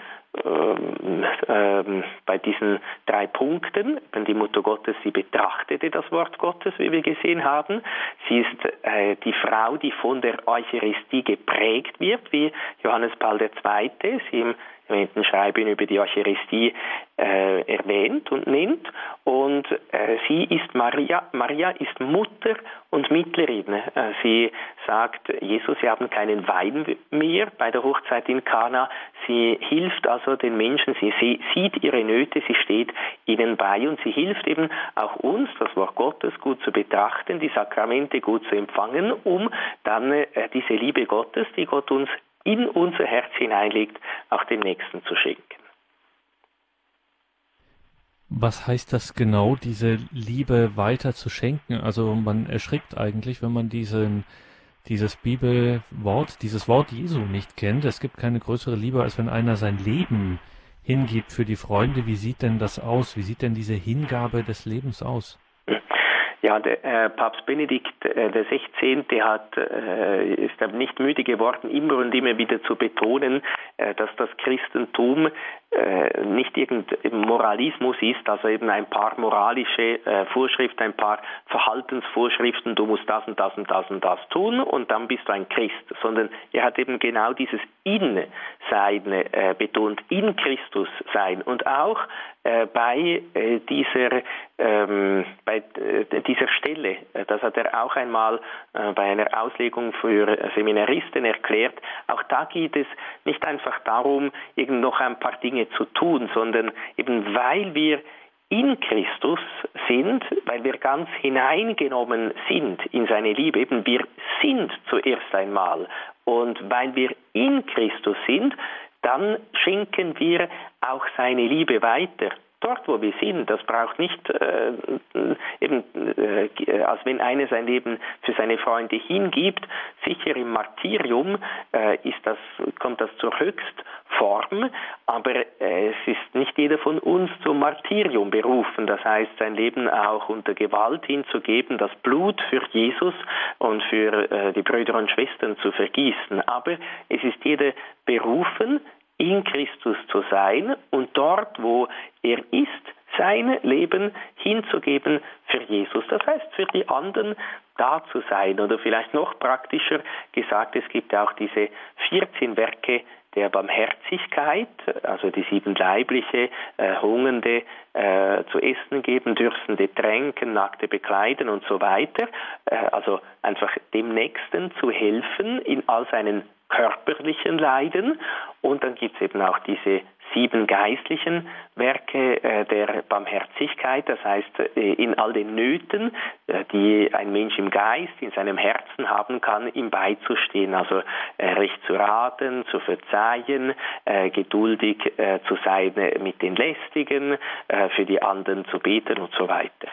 ähm, äh, bei diesen drei Punkten. Die Mutter Gottes, sie betrachtete das Wort Gottes, wie wir gesehen haben. Sie ist äh, die Frau, die von der Eucharistie geprägt wird, wie Johannes Paul II. sie im erwähnten Schreiben über die Eucharistie äh, erwähnt und nennt. Und äh, sie ist Maria, Maria ist Mutter und Mittlerin. Sie sagt, Jesus, Sie haben keinen Wein mehr bei der Hochzeit in Kana. Sie hilft also den Menschen, sie, sie sieht ihre Nöte, sie steht ihnen bei und sie hilft eben auch uns, das Wort Gottes gut zu betrachten, die Sakramente gut zu empfangen, um dann äh, diese Liebe Gottes, die Gott uns in unser Herz hineinlegt, auch dem Nächsten zu schenken. Was heißt das genau, diese Liebe weiter zu schenken? Also man erschrickt eigentlich, wenn man diesen, dieses Bibelwort, dieses Wort Jesu nicht kennt. Es gibt keine größere Liebe, als wenn einer sein Leben hingibt für die Freunde. Wie sieht denn das aus? Wie sieht denn diese Hingabe des Lebens aus? Ja, der äh, Papst Benedikt äh, der 16. hat äh, ist nicht müde geworden, immer und immer wieder zu betonen, äh, dass das Christentum äh, nicht irgendein Moralismus ist, also eben ein paar moralische äh, Vorschriften, ein paar Verhaltensvorschriften, du musst das und das und das und das tun und dann bist du ein Christ, sondern er hat eben genau dieses In-Sein äh, betont, in Christus sein. Und auch äh, bei äh, dieser ähm, bei dieser Stelle, das hat er auch einmal bei einer Auslegung für Seminaristen erklärt, auch da geht es nicht einfach darum, irgend noch ein paar Dinge Dinge zu tun, sondern eben weil wir in Christus sind, weil wir ganz hineingenommen sind in seine Liebe, eben wir sind zuerst einmal. Und weil wir in Christus sind, dann schenken wir auch seine Liebe weiter dort, wo wir sind. Das braucht nicht äh, eben, äh, als wenn einer sein Leben für seine Freunde hingibt. Sicher im Martyrium äh, ist das, kommt das zur Höchstform, aber äh, es ist nicht jeder von uns zum Martyrium berufen. Das heißt, sein Leben auch unter Gewalt hinzugeben, das Blut für Jesus und für äh, die Brüder und Schwestern zu vergießen. Aber es ist jeder berufen, in Christus zu sein und dort, wo er ist, sein Leben hinzugeben für Jesus. Das heißt, für die anderen da zu sein. Oder vielleicht noch praktischer gesagt, es gibt auch diese 14 Werke der Barmherzigkeit, also die sieben leibliche, äh, Hungernde äh, zu essen geben, Dürstende tränken, Nackte bekleiden und so weiter. Äh, also einfach dem Nächsten zu helfen in all seinen körperlichen Leiden. Und dann gibt es eben auch diese sieben geistlichen Werke äh, der Barmherzigkeit, das heißt äh, in all den Nöten, äh, die ein Mensch im Geist, in seinem Herzen haben kann, ihm beizustehen, also äh, recht zu raten, zu verzeihen, äh, geduldig äh, zu sein mit den Lästigen, für die anderen zu beten und so weiter.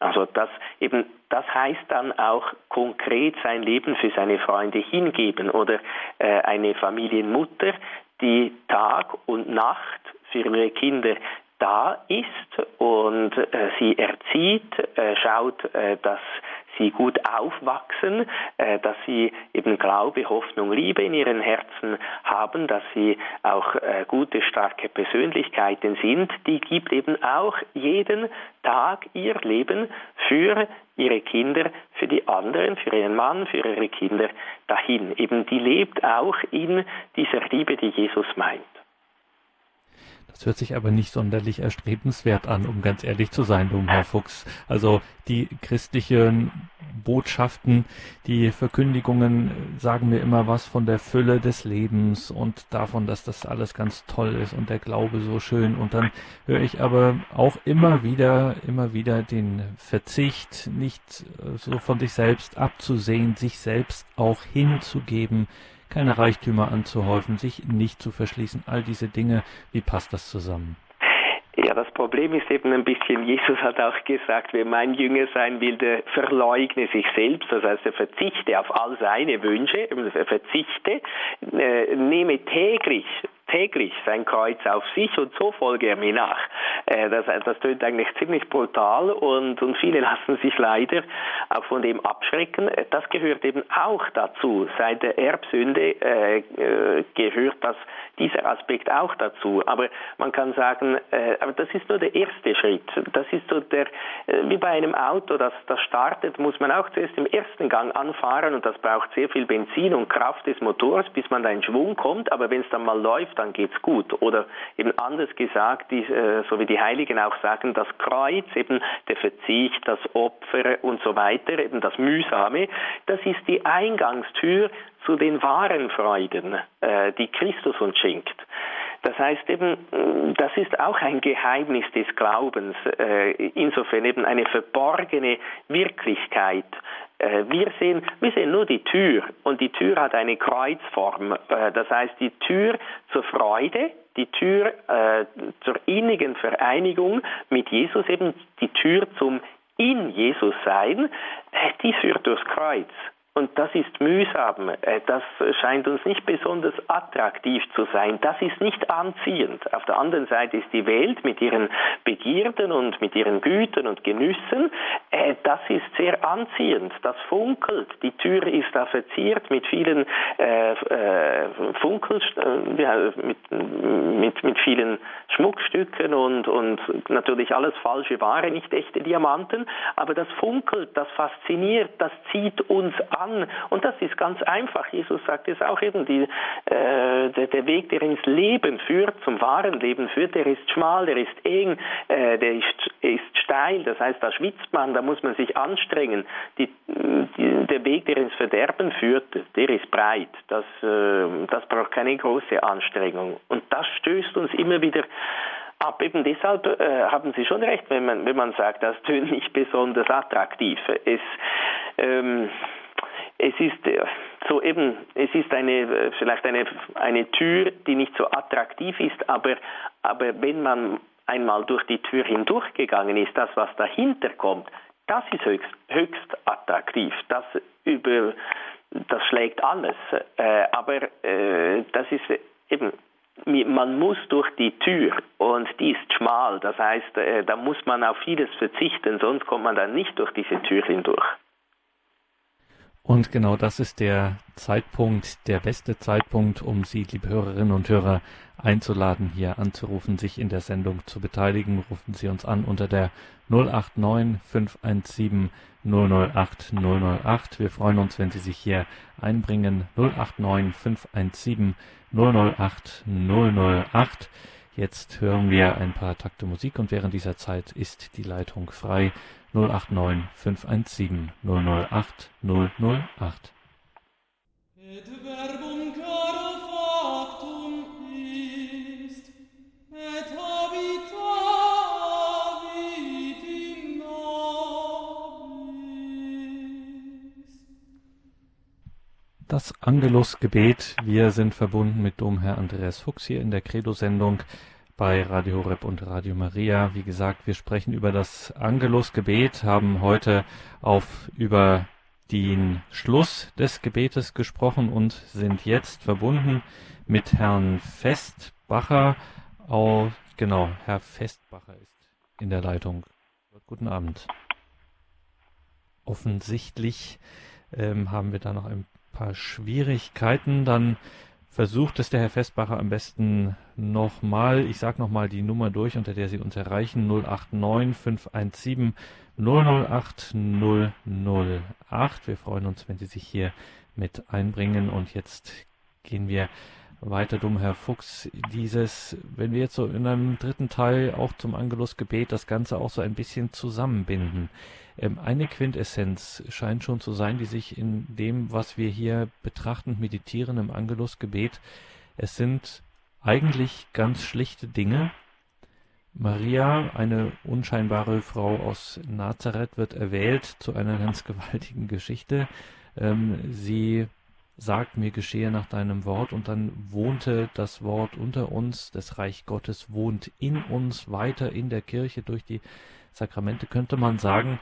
Also das eben, das heißt dann auch konkret sein Leben für seine Freunde hingeben oder äh, eine Familienmutter, die Tag und Nacht für ihre Kinder da ist und äh, sie erzieht, äh, schaut, äh, dass sie gut aufwachsen, äh, dass sie eben Glaube, Hoffnung, Liebe in ihren Herzen haben, dass sie auch äh, gute, starke Persönlichkeiten sind, die gibt eben auch jeden Tag ihr Leben für ihre Kinder, für die anderen, für ihren Mann, für ihre Kinder dahin. Eben die lebt auch in dieser Liebe, die Jesus meint. Das hört sich aber nicht sonderlich erstrebenswert an, um ganz ehrlich zu sein, um Herr Fuchs. Also die christlichen Botschaften, die Verkündigungen sagen mir immer was von der Fülle des Lebens und davon, dass das alles ganz toll ist und der Glaube so schön. Und dann höre ich aber auch immer wieder, immer wieder den Verzicht, nicht so von sich selbst abzusehen, sich selbst auch hinzugeben, keine Reichtümer anzuhäufen, sich nicht zu verschließen, all diese Dinge, wie passt das zusammen? Ja, das Problem ist eben ein bisschen, Jesus hat auch gesagt, wer mein Jünger sein will, der verleugne sich selbst, das heißt, er verzichte auf all seine Wünsche, er verzichte, äh, nehme täglich täglich sein Kreuz auf sich und so folge er mir nach. Äh, das, das tönt eigentlich ziemlich brutal und, und viele lassen sich leider auch von dem abschrecken. Äh, das gehört eben auch dazu. Seit der Erbsünde äh, äh, gehört das, dieser Aspekt auch dazu. Aber man kann sagen, äh, aber das ist nur der erste Schritt. Das ist so der, wie bei einem Auto, das, das startet, muss man auch zuerst im ersten Gang anfahren und das braucht sehr viel Benzin und Kraft des Motors, bis man da in Schwung kommt. Aber wenn es dann mal läuft, dann geht's gut. Oder eben anders gesagt, die, äh, so wie die Heiligen auch sagen, das Kreuz, eben der Verzicht, das Opfer und so weiter, eben das Mühsame, das ist die Eingangstür zu den wahren Freuden, äh, die Christus uns schenkt. Das heißt eben, das ist auch ein Geheimnis des Glaubens, äh, insofern eben eine verborgene Wirklichkeit, äh, wir sehen, wir sehen nur die Tür und die Tür hat eine Kreuzform. Äh, das heißt, die Tür zur Freude, die Tür äh, zur innigen Vereinigung mit Jesus, eben die Tür zum in Jesus sein, die führt durchs Kreuz. Und das ist mühsam. Äh, das scheint uns nicht besonders attraktiv zu sein. Das ist nicht anziehend. Auf der anderen Seite ist die Welt mit ihren Begierden und mit ihren Gütern und Genüssen, äh, das ist sehr anziehend. Das funkelt. Die Tür ist da verziert mit vielen äh, äh, Funkel, äh, mit, mit, mit vielen Schmuckstücken und, und natürlich alles falsche Ware, nicht echte Diamanten. Aber das funkelt, das fasziniert, das zieht uns an an. Und das ist ganz einfach. Jesus sagt es auch eben, die, äh, der, der, Weg, der ins Leben führt, zum wahren Leben führt, der ist schmal, der ist eng, äh, der ist, ist steil. Das heißt, da schwitzt man, da muss man sich anstrengen. Die, die, der Weg, der ins Verderben führt, der ist breit. Das, äh, das braucht keine große Anstrengung. Und das stößt uns immer wieder ab. Eben deshalb äh, haben Sie schon recht, wenn man, wenn man sagt, das tönt nicht besonders attraktiv. Es, ähm, es ist äh, so eben, es ist eine, äh, vielleicht eine, eine Tür, die nicht so attraktiv ist, aber, aber wenn man einmal durch die Tür hindurchgegangen ist, das, was dahinter kommt, das ist höchst, höchst attraktiv. Das, über, das schlägt alles. Äh, aber äh, das ist eben, man muss durch die Tür und die ist schmal. Das heißt, äh, da muss man auf vieles verzichten, sonst kommt man dann nicht durch diese Tür hindurch. Und genau das ist der Zeitpunkt, der beste Zeitpunkt, um Sie, liebe Hörerinnen und Hörer, einzuladen, hier anzurufen, sich in der Sendung zu beteiligen. Rufen Sie uns an unter der 089 517 008 008. Wir freuen uns, wenn Sie sich hier einbringen. 089 517 008 008. Jetzt hören wir ein paar Takte Musik und während dieser Zeit ist die Leitung frei. 089 517 008 008. Et verbum caro factum ist, et habita in nobis. Das Angelusgebet. Wir sind verbunden mit Domherr Andreas Fuchs hier in der Credo-Sendung bei Radio Horeb und Radio Maria. Wie gesagt, wir sprechen über das Angelusgebet, haben heute auf über den Schluss des Gebetes gesprochen und sind jetzt verbunden mit Herrn Festbacher. Oh, genau, Herr Festbacher ist in der Leitung. Guten Abend. Offensichtlich ähm, haben wir da noch ein paar Schwierigkeiten. Dann versucht es der Herr Festbacher am besten nochmal. Ich sage nochmal die Nummer durch, unter der Sie uns erreichen. 089 517 008 008. Wir freuen uns, wenn Sie sich hier mit einbringen. Und jetzt gehen wir weiter dumm, Herr Fuchs. Dieses, wenn wir jetzt so in einem dritten Teil auch zum Angelusgebet das Ganze auch so ein bisschen zusammenbinden. Ähm, eine Quintessenz scheint schon zu sein, die sich in dem, was wir hier betrachten, meditieren im Angelusgebet, es sind eigentlich ganz schlichte Dinge. Maria, eine unscheinbare Frau aus Nazareth, wird erwählt zu einer ganz gewaltigen Geschichte. Ähm, sie sagt, mir geschehe nach deinem Wort, und dann wohnte das Wort unter uns, das Reich Gottes wohnt in uns, weiter in der Kirche durch die Sakramente, könnte man sagen,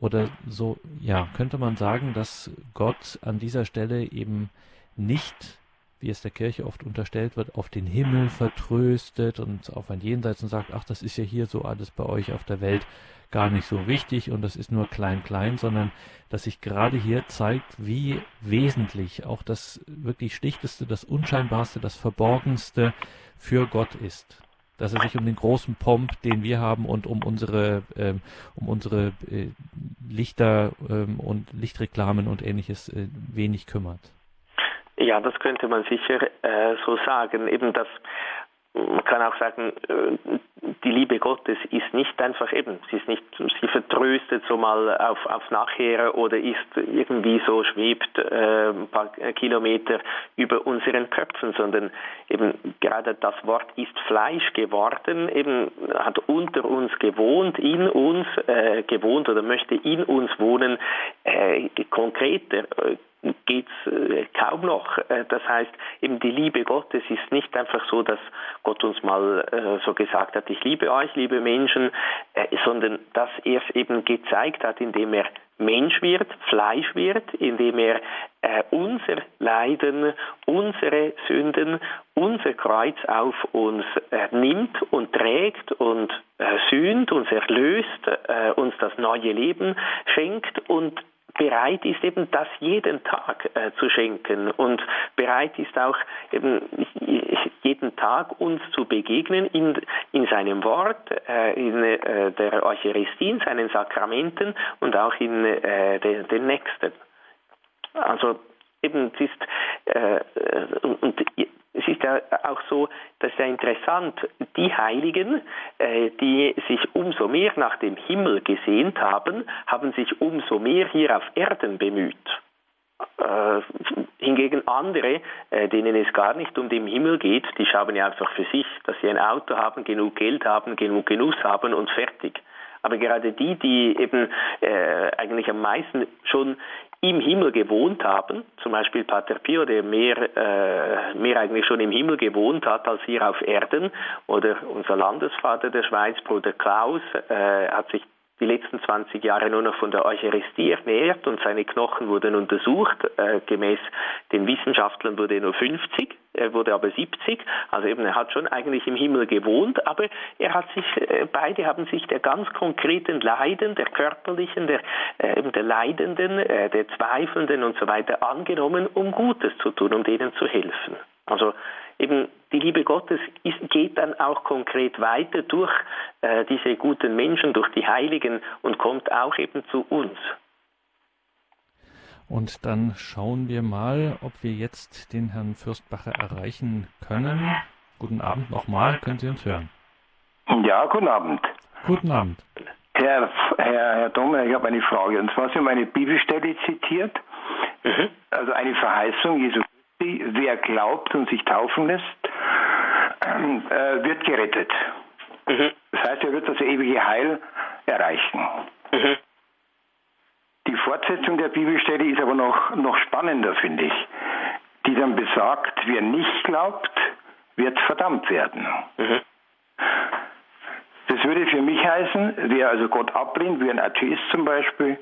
oder so, ja, könnte man sagen, dass Gott an dieser Stelle eben nicht, wie es der Kirche oft unterstellt wird, auf den Himmel vertröstet und auf ein Jenseits und sagt, ach, das ist ja hier so alles bei euch auf der Welt gar nicht so wichtig und das ist nur klein, klein, sondern dass sich gerade hier zeigt, wie wesentlich auch das wirklich Schlichteste, das Unscheinbarste, das Verborgenste für Gott ist dass er sich um den großen Pomp, den wir haben und um unsere, ähm, um unsere äh, Lichter ähm, und Lichtreklamen und ähnliches äh, wenig kümmert. Ja, das könnte man sicher äh, so sagen. Eben das man kann auch sagen, äh, die Liebe Gottes ist nicht einfach eben, sie ist nicht, sie vertröstet so mal auf, auf nachher oder ist irgendwie so schwebt äh, ein paar Kilometer über unseren Köpfen, sondern eben gerade das Wort ist Fleisch geworden, eben hat unter uns gewohnt, in uns äh, gewohnt oder möchte in uns wohnen, äh, konkreter äh, geht es äh, kaum noch. Äh, das heißt, eben die Liebe Gottes ist nicht einfach so, dass Gott uns mal so gesagt hat, ich liebe euch, liebe Menschen, sondern dass er es eben gezeigt hat, indem er Mensch wird, Fleisch wird, indem er unser Leiden, unsere Sünden, unser Kreuz auf uns nimmt und trägt und sühnt, uns erlöst, uns das neue Leben schenkt und bereit ist, eben das jeden Tag äh, zu schenken und bereit ist auch eben jeden Tag uns zu begegnen in, in seinem Wort, äh, in äh, der Eucharistie, in seinen Sakramenten und auch in äh, den, den Nächsten. Also eben es ist äh, und es ist ja auch so, das ist ja interessant, die Heiligen, äh, die sich umso mehr nach dem Himmel gesehnt haben, haben sich umso mehr hier auf Erden bemüht. Äh, hingegen andere, äh, denen es gar nicht um den Himmel geht, die schauen ja einfach für sich, dass sie ein Auto haben, genug Geld haben, genug Genuss haben und fertig. Aber gerade die, die eben äh, eigentlich am meisten schon im Himmel gewohnt haben, zum Beispiel Pater Pio, der mehr, äh, mehr eigentlich schon im Himmel gewohnt hat als hier auf Erden, oder unser Landesvater der Schweiz, Bruder Klaus, äh, hat sich die letzten 20 Jahre nur noch von der Eucharistie ernährt und seine Knochen wurden untersucht. Äh, gemäß den Wissenschaftlern wurde er nur 50 er wurde aber 70, also eben er hat schon eigentlich im Himmel gewohnt, aber er hat sich, äh, beide haben sich der ganz konkreten Leiden, der körperlichen, der, äh, der Leidenden, äh, der Zweifelnden und so weiter angenommen, um Gutes zu tun, um denen zu helfen. Also eben die Liebe Gottes ist, geht dann auch konkret weiter durch äh, diese guten Menschen, durch die Heiligen und kommt auch eben zu uns. Und dann schauen wir mal, ob wir jetzt den Herrn Fürstbacher erreichen können. Guten Abend nochmal, können Sie uns hören? Ja, guten Abend. Guten Abend. Herr, Herr, Herr Dommer, ich habe eine Frage. Und zwar, Sie haben eine Bibelstelle zitiert, mhm. also eine Verheißung Jesu Christi, wer glaubt und sich taufen lässt, äh, wird gerettet. Mhm. Das heißt, er wird das ewige Heil erreichen. Mhm. Die Fortsetzung der Bibelstelle ist aber noch, noch spannender, finde ich, die dann besagt, wer nicht glaubt, wird verdammt werden. Mhm. Das würde für mich heißen, wer also Gott ablehnt, wie ein Atheist zum Beispiel,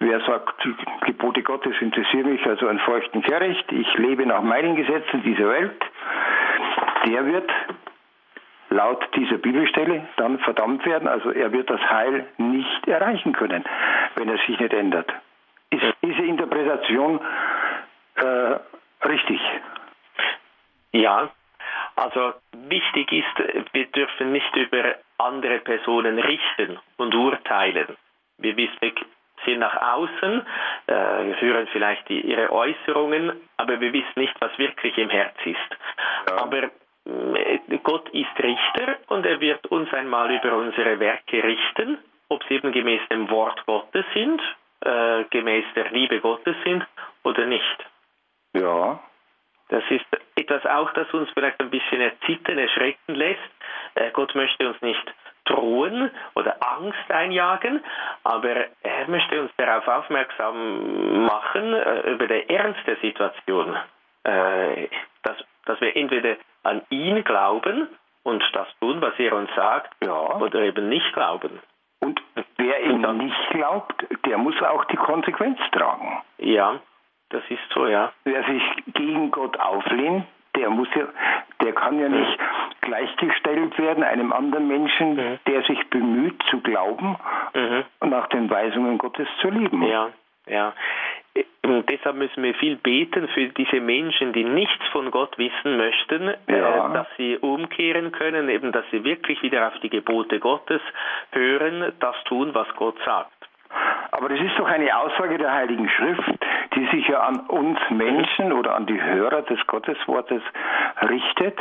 wer sagt, die Gebote Gottes interessieren mich also an feuchten Kehricht, ich lebe nach meinen Gesetzen dieser Welt, der wird laut dieser Bibelstelle dann verdammt werden. Also er wird das Heil nicht erreichen können, wenn er sich nicht ändert. Ist diese Interpretation äh, richtig? Ja, also wichtig ist, wir dürfen nicht über andere Personen richten und urteilen. Wir wissen, sind nach außen, äh, wir hören vielleicht die, ihre Äußerungen, aber wir wissen nicht, was wirklich im Herz ist. Ja. Aber äh, Gott ist Richter und er wird uns einmal über unsere Werke richten, ob sie eben gemäß dem Wort Gottes sind, äh, gemäß der Liebe Gottes sind oder nicht. Ja. Das ist etwas auch, das uns vielleicht ein bisschen erzittern, erschrecken lässt. Äh, Gott möchte uns nicht drohen oder Angst einjagen, aber er möchte uns darauf aufmerksam machen, äh, über den Ernst der Situation, äh, dass, dass wir entweder an ihn glauben und das tun, was er uns sagt, ja. oder eben nicht glauben. Und wer ihm dann nicht glaubt, der muss auch die Konsequenz tragen. Ja, das ist so, ja. Wer sich gegen Gott auflehnt, der muss ja, der kann ja nicht gleichgestellt werden einem anderen Menschen, mhm. der sich bemüht zu glauben mhm. und nach den Weisungen Gottes zu leben. Ja, ja. Und deshalb müssen wir viel beten für diese Menschen, die nichts von Gott wissen möchten, äh, ja. äh, dass sie umkehren können, eben dass sie wirklich wieder auf die Gebote Gottes hören, das tun, was Gott sagt. Aber das ist doch eine Aussage der Heiligen Schrift, die sich ja an uns Menschen oder an die Hörer des Gotteswortes richtet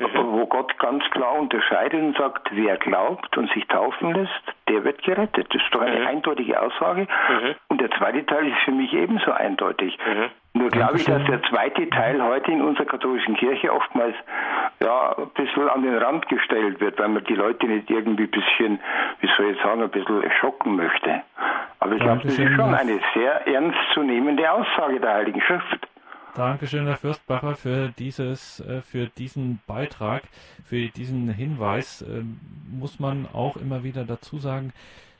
mhm. wo Gott ganz klar unterscheidet und sagt, wer glaubt und sich taufen lässt, der wird gerettet. Das ist doch eine mhm. eindeutige Aussage. Mhm. Und der zweite Teil ist für mich ebenso eindeutig. Mhm. Nur glaube ich, dass der zweite Teil heute in unserer katholischen Kirche oftmals ja, ein bisschen an den Rand gestellt wird, weil man die Leute nicht irgendwie ein bisschen, wie soll ich sagen, ein bisschen schocken möchte. Aber ich glaube, das ist schon eine sehr ernstzunehmende Aussage der Heiligen Schrift. Dankeschön, Herr Fürstbacher, für dieses, äh, für diesen Beitrag, für diesen Hinweis. Ähm, muss man auch immer wieder dazu sagen,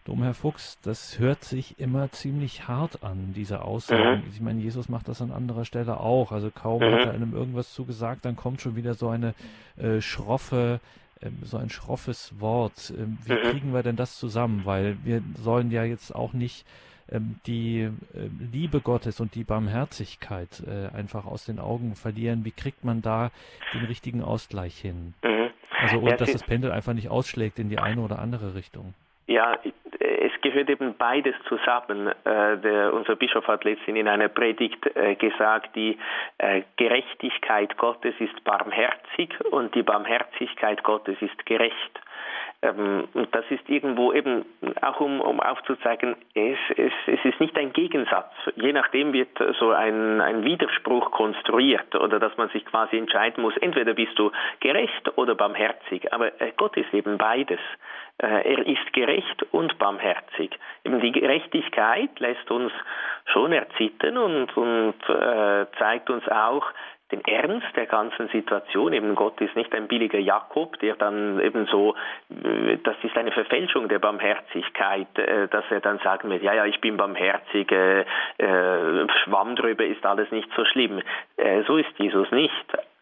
Dom Herr Fuchs, das hört sich immer ziemlich hart an, diese Aussagen. Mhm. Ich meine, Jesus macht das an anderer Stelle auch. Also kaum mhm. hat er einem irgendwas zugesagt, dann kommt schon wieder so eine äh, schroffe, äh, so ein schroffes Wort. Ähm, wie mhm. kriegen wir denn das zusammen? Weil wir sollen ja jetzt auch nicht ähm, die äh, Liebe Gottes und die Barmherzigkeit äh, einfach aus den Augen verlieren. Wie kriegt man da den richtigen Ausgleich hin? Mhm. Also und ja, dass das Pendel einfach nicht ausschlägt in die eine oder andere Richtung. Ja, es gehört eben beides zusammen. Äh, der, unser Bischof hat letztens in einer Predigt äh, gesagt, die äh, Gerechtigkeit Gottes ist barmherzig und die Barmherzigkeit Gottes ist gerecht. Ähm, und das ist irgendwo eben auch um, um aufzuzeigen, es, es, es ist nicht ein Gegensatz. Je nachdem wird so ein, ein Widerspruch konstruiert oder dass man sich quasi entscheiden muss, entweder bist du gerecht oder barmherzig. Aber äh, Gott ist eben beides. Äh, er ist gerecht und barmherzig. Eben die Gerechtigkeit lässt uns schon erzittern und, und äh, zeigt uns auch, den Ernst der ganzen Situation. Eben Gott ist nicht ein billiger Jakob, der dann eben so, äh, das ist eine Verfälschung der Barmherzigkeit, äh, dass er dann sagen wird, ja, ja, ich bin barmherzig, äh, Schwamm drüber ist alles nicht so schlimm. So ist Jesus nicht.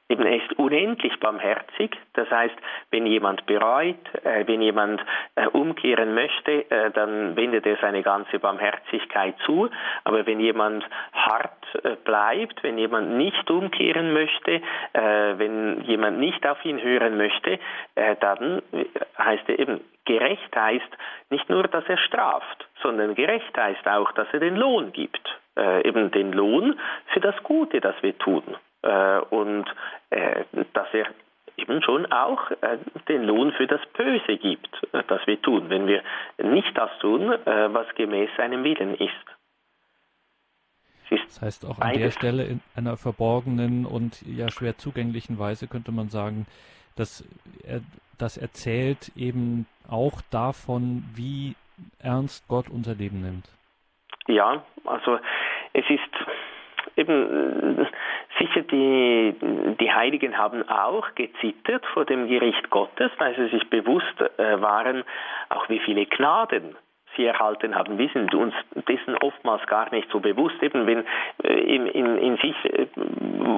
Eben, er ist unendlich barmherzig. Das heißt, wenn jemand bereut, äh, wenn jemand äh, umkehren möchte, äh, dann wendet er seine ganze Barmherzigkeit zu. Aber wenn jemand hart äh, bleibt, wenn jemand nicht umkehren möchte, äh, wenn jemand nicht auf ihn hören möchte, äh, dann heißt er eben, gerecht heißt nicht nur, dass er straft, sondern gerecht heißt auch, dass er den Lohn gibt. eben den Lohn für das Gute, das wir tun und äh, dass er eben schon auch äh, den Lohn für das Böse gibt, äh, das wir tun, wenn wir nicht das tun, äh, was gemäß seinem Willen ist. Das heißt, auch an der Stelle in einer verborgenen und ja schwer zugänglichen Weise könnte man sagen, dass er das erzählt eben auch davon, wie ernst Gott unser Leben nimmt. Ja, also es ist eben äh, sicher die, die Heiligen haben auch gezittert vor dem Gericht Gottes, weil sie sich bewusst äh, waren, auch wie viele Gnaden sie erhalten haben. Wir sind uns dessen oftmals gar nicht so bewusst. Eben wenn äh, in, in, in sich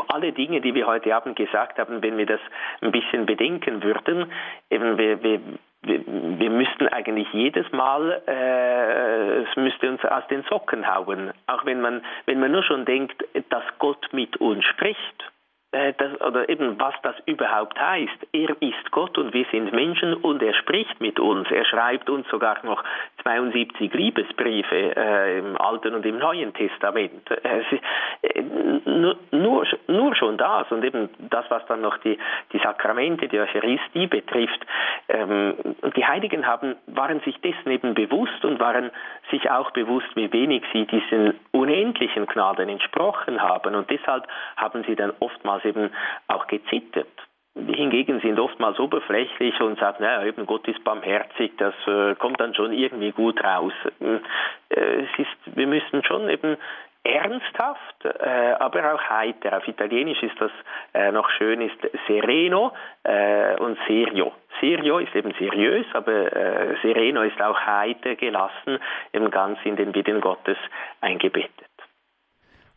alle Dinge, die wir heute Abend gesagt haben, wenn wir das ein bisschen bedenken würden, eben wir, wir, wir, wir müssten eigentlich jedes Mal, äh, es müsste uns aus den Socken hauen. Auch wenn man, wenn man nur schon denkt, dass Gott mit uns spricht das, oder eben was das überhaupt heißt. Er ist Gott und wir sind Menschen und er spricht mit uns. Er schreibt uns sogar noch 72 Liebesbriefe äh, im Alten und im Neuen Testament. Äh, äh, nur, nur, schon das und eben das, was dann noch die, die Sakramente, die Eucharistie betrifft. Ähm, die Heiligen haben, waren sich dessen eben bewusst und waren sich auch bewusst, wie wenig sie diesen unendlichen Gnaden entsprochen haben und deshalb haben sie dann oftmals oftmals eben auch gezittert. Die hingegen sind oftmals oberflächlich und sagen, naja, eben Gott ist barmherzig, das äh, kommt dann schon irgendwie gut raus. Äh, es ist, wir müssen schon eben ernsthaft, äh, aber auch heiter. Auf Italienisch ist das äh, noch schön, ist sereno äh, und serio. Serio ist eben seriös, aber äh, sereno ist auch heiter, gelassen, eben ganz in den Willen Gottes eingebettet.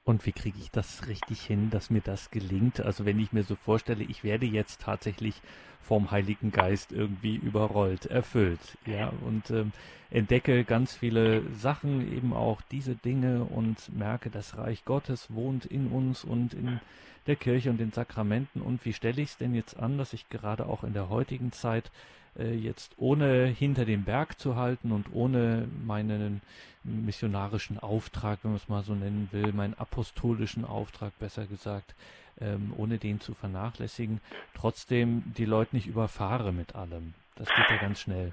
Und wie kriege ich das richtig hin, dass mir das gelingt? Also wenn ich mir so vorstelle, ich werde jetzt tatsächlich vom Heiligen Geist irgendwie überrollt, erfüllt, ja, und ähm, entdecke ganz viele Sachen, eben auch diese Dinge und merke, das Reich Gottes wohnt in uns und in der Kirche und den Sakramenten. Und wie stelle ich es denn jetzt an, dass ich gerade auch in der heutigen Zeit äh, jetzt ohne hinter dem Berg zu halten und ohne meinen missionarischen Auftrag, wenn man es mal so nennen will, meinen apostolischen Auftrag besser gesagt, ähm, ohne den zu vernachlässigen, trotzdem die Leute nicht überfahre mit allem. Das geht ja ganz schnell.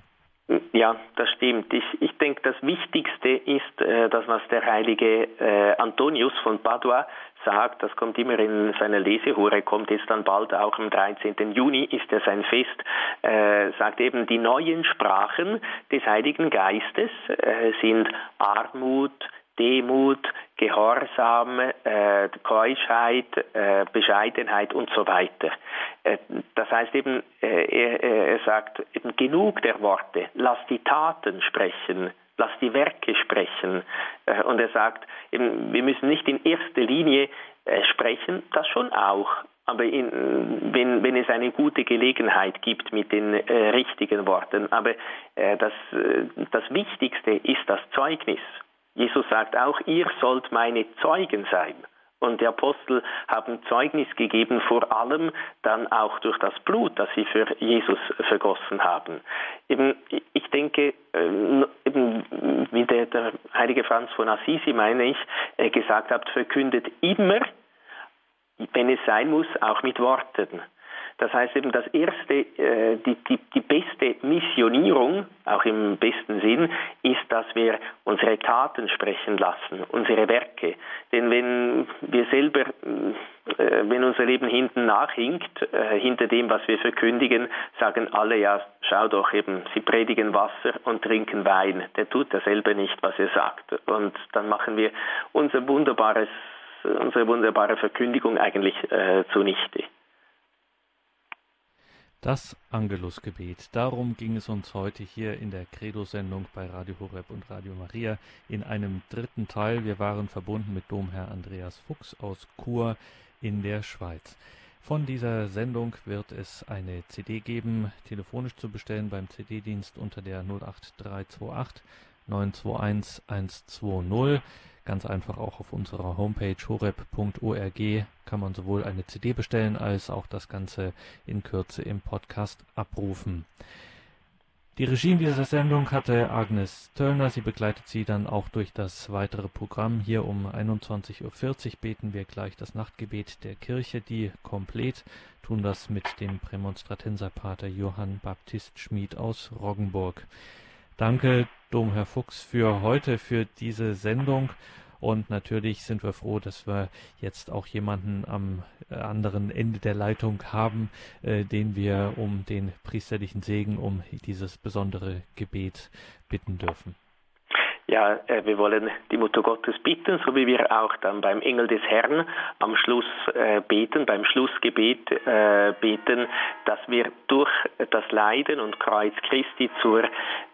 Ja, das stimmt. Ich, ich denke, das Wichtigste ist, äh, das, was der heilige äh, Antonius von Padua sagt, das kommt immer in seiner Lesehure, kommt jetzt dann bald auch am 13. Juni, ist er sein Fest, äh, sagt eben, die neuen Sprachen des Heiligen Geistes äh, sind Armut, Demut, Gehorsam, äh, Keuschheit, äh, Bescheidenheit und so weiter. Äh, das heißt eben, äh, er, er sagt eben genug der Worte, lass die Taten sprechen, lass die Werke sprechen. Äh, und er sagt, wir müssen nicht in erster Linie äh, sprechen, das schon auch, aber in, wenn, wenn, es eine gute Gelegenheit gibt mit den äh, richtigen Worten. Aber äh, das, äh, das Wichtigste ist das Zeugnis. Jesus sagt auch, ihr sollt meine Zeugen sein. Und die Apostel haben Zeugnis gegeben, vor allem dann auch durch das Blut, das sie für Jesus vergossen haben. Eben, ich denke, äh, eben, wie der, der heilige Franz von Assisi, meine ich, äh, gesagt hat, verkündet immer, wenn es sein muss, auch mit Worten. Das heißt eben, das erste, äh, die, die, die beste Missionierung, auch im besten Sinn, ist, dass wir unsere Taten sprechen lassen, unsere Werke. Denn wenn wir selber, äh, wenn unser Leben hinten nachhinkt, äh, hinter dem, was wir verkündigen, sagen alle, ja, schau doch eben, sie predigen Wasser und trinken Wein. Der tut ja selber nicht, was er sagt. Und dann machen wir unser wunderbares, unsere wunderbare Verkündigung eigentlich äh, zunichte. Das Angelusgebet. Darum ging es uns heute hier in der Credo-Sendung bei Radio Horeb und Radio Maria in einem dritten Teil. Wir waren verbunden mit Domherr Andreas Fuchs aus Chur in der Schweiz. Von dieser Sendung wird es eine CD geben, telefonisch zu bestellen beim CD-Dienst unter der 08328 921 120. Ganz einfach auch auf unserer Homepage horeb.org kann man sowohl eine CD bestellen als auch das Ganze in Kürze im Podcast abrufen. Die Regie dieser Sendung hatte Agnes Töllner. Sie begleitet Sie dann auch durch das weitere Programm. Hier um 21.40 Uhr beten wir gleich das Nachtgebet der Kirche, die komplett tun das mit dem Prämonstratenserpater Johann Baptist Schmid aus Roggenburg. Danke, Domherr Fuchs, für heute, für diese Sendung. Und natürlich sind wir froh, dass wir jetzt auch jemanden am äh, anderen Ende der Leitung haben, äh, den wir um den priesterlichen Segen, um dieses besondere Gebet bitten dürfen. Ja, äh, wir wollen die Mutter Gottes bitten, so wie wir auch dann beim Engel des Herrn am Schluss äh, beten, beim Schlussgebet äh, beten, dass wir durch das Leiden und Kreuz Christi zur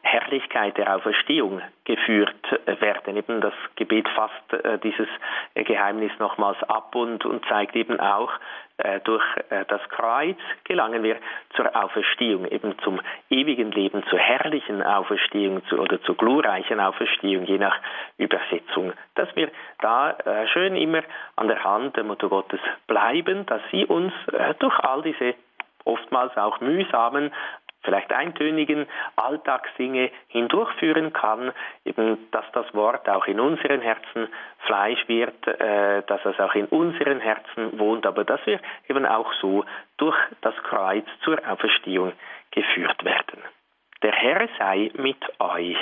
Herrlichkeit der Auferstehung geführt werden. Eben das Gebet fasst äh, dieses Geheimnis nochmals ab und, und zeigt eben auch, äh, durch äh, das Kreuz gelangen wir zur Auferstehung, eben zum ewigen Leben, zur herrlichen Auferstehung zu, oder zur glorreichen Auferstehung, je nach Übersetzung. Dass wir da schön immer an der Hand der Mutter Gottes bleiben, dass sie uns durch all diese oftmals auch mühsamen, vielleicht eintönigen Alltagsdinge hindurchführen kann, eben dass das Wort auch in unseren Herzen Fleisch wird, äh, dass es auch in unseren Herzen wohnt, aber dass wir eben auch so durch das Kreuz zur Auferstehung geführt werden. Der Herr sei mit euch.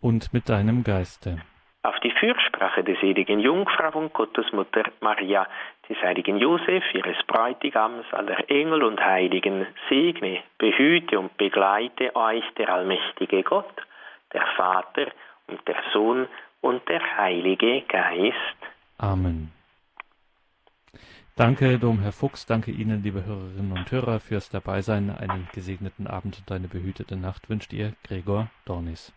Und mit deinem Geiste. Auf die Fürsprache des seligen Jungfrau und Gottesmutter Maria des heiligen Josef, ihres Bräutigams, aller Engel und Heiligen, segne, behüte und begleite euch der allmächtige Gott, der Vater und der Sohn und der Heilige Geist. Amen. Danke, Domherr Fuchs, danke Ihnen, liebe Hörerinnen und Hörer, fürs Dabeisein. Einen gesegneten Abend und eine behütete Nacht wünscht ihr Gregor Dornis.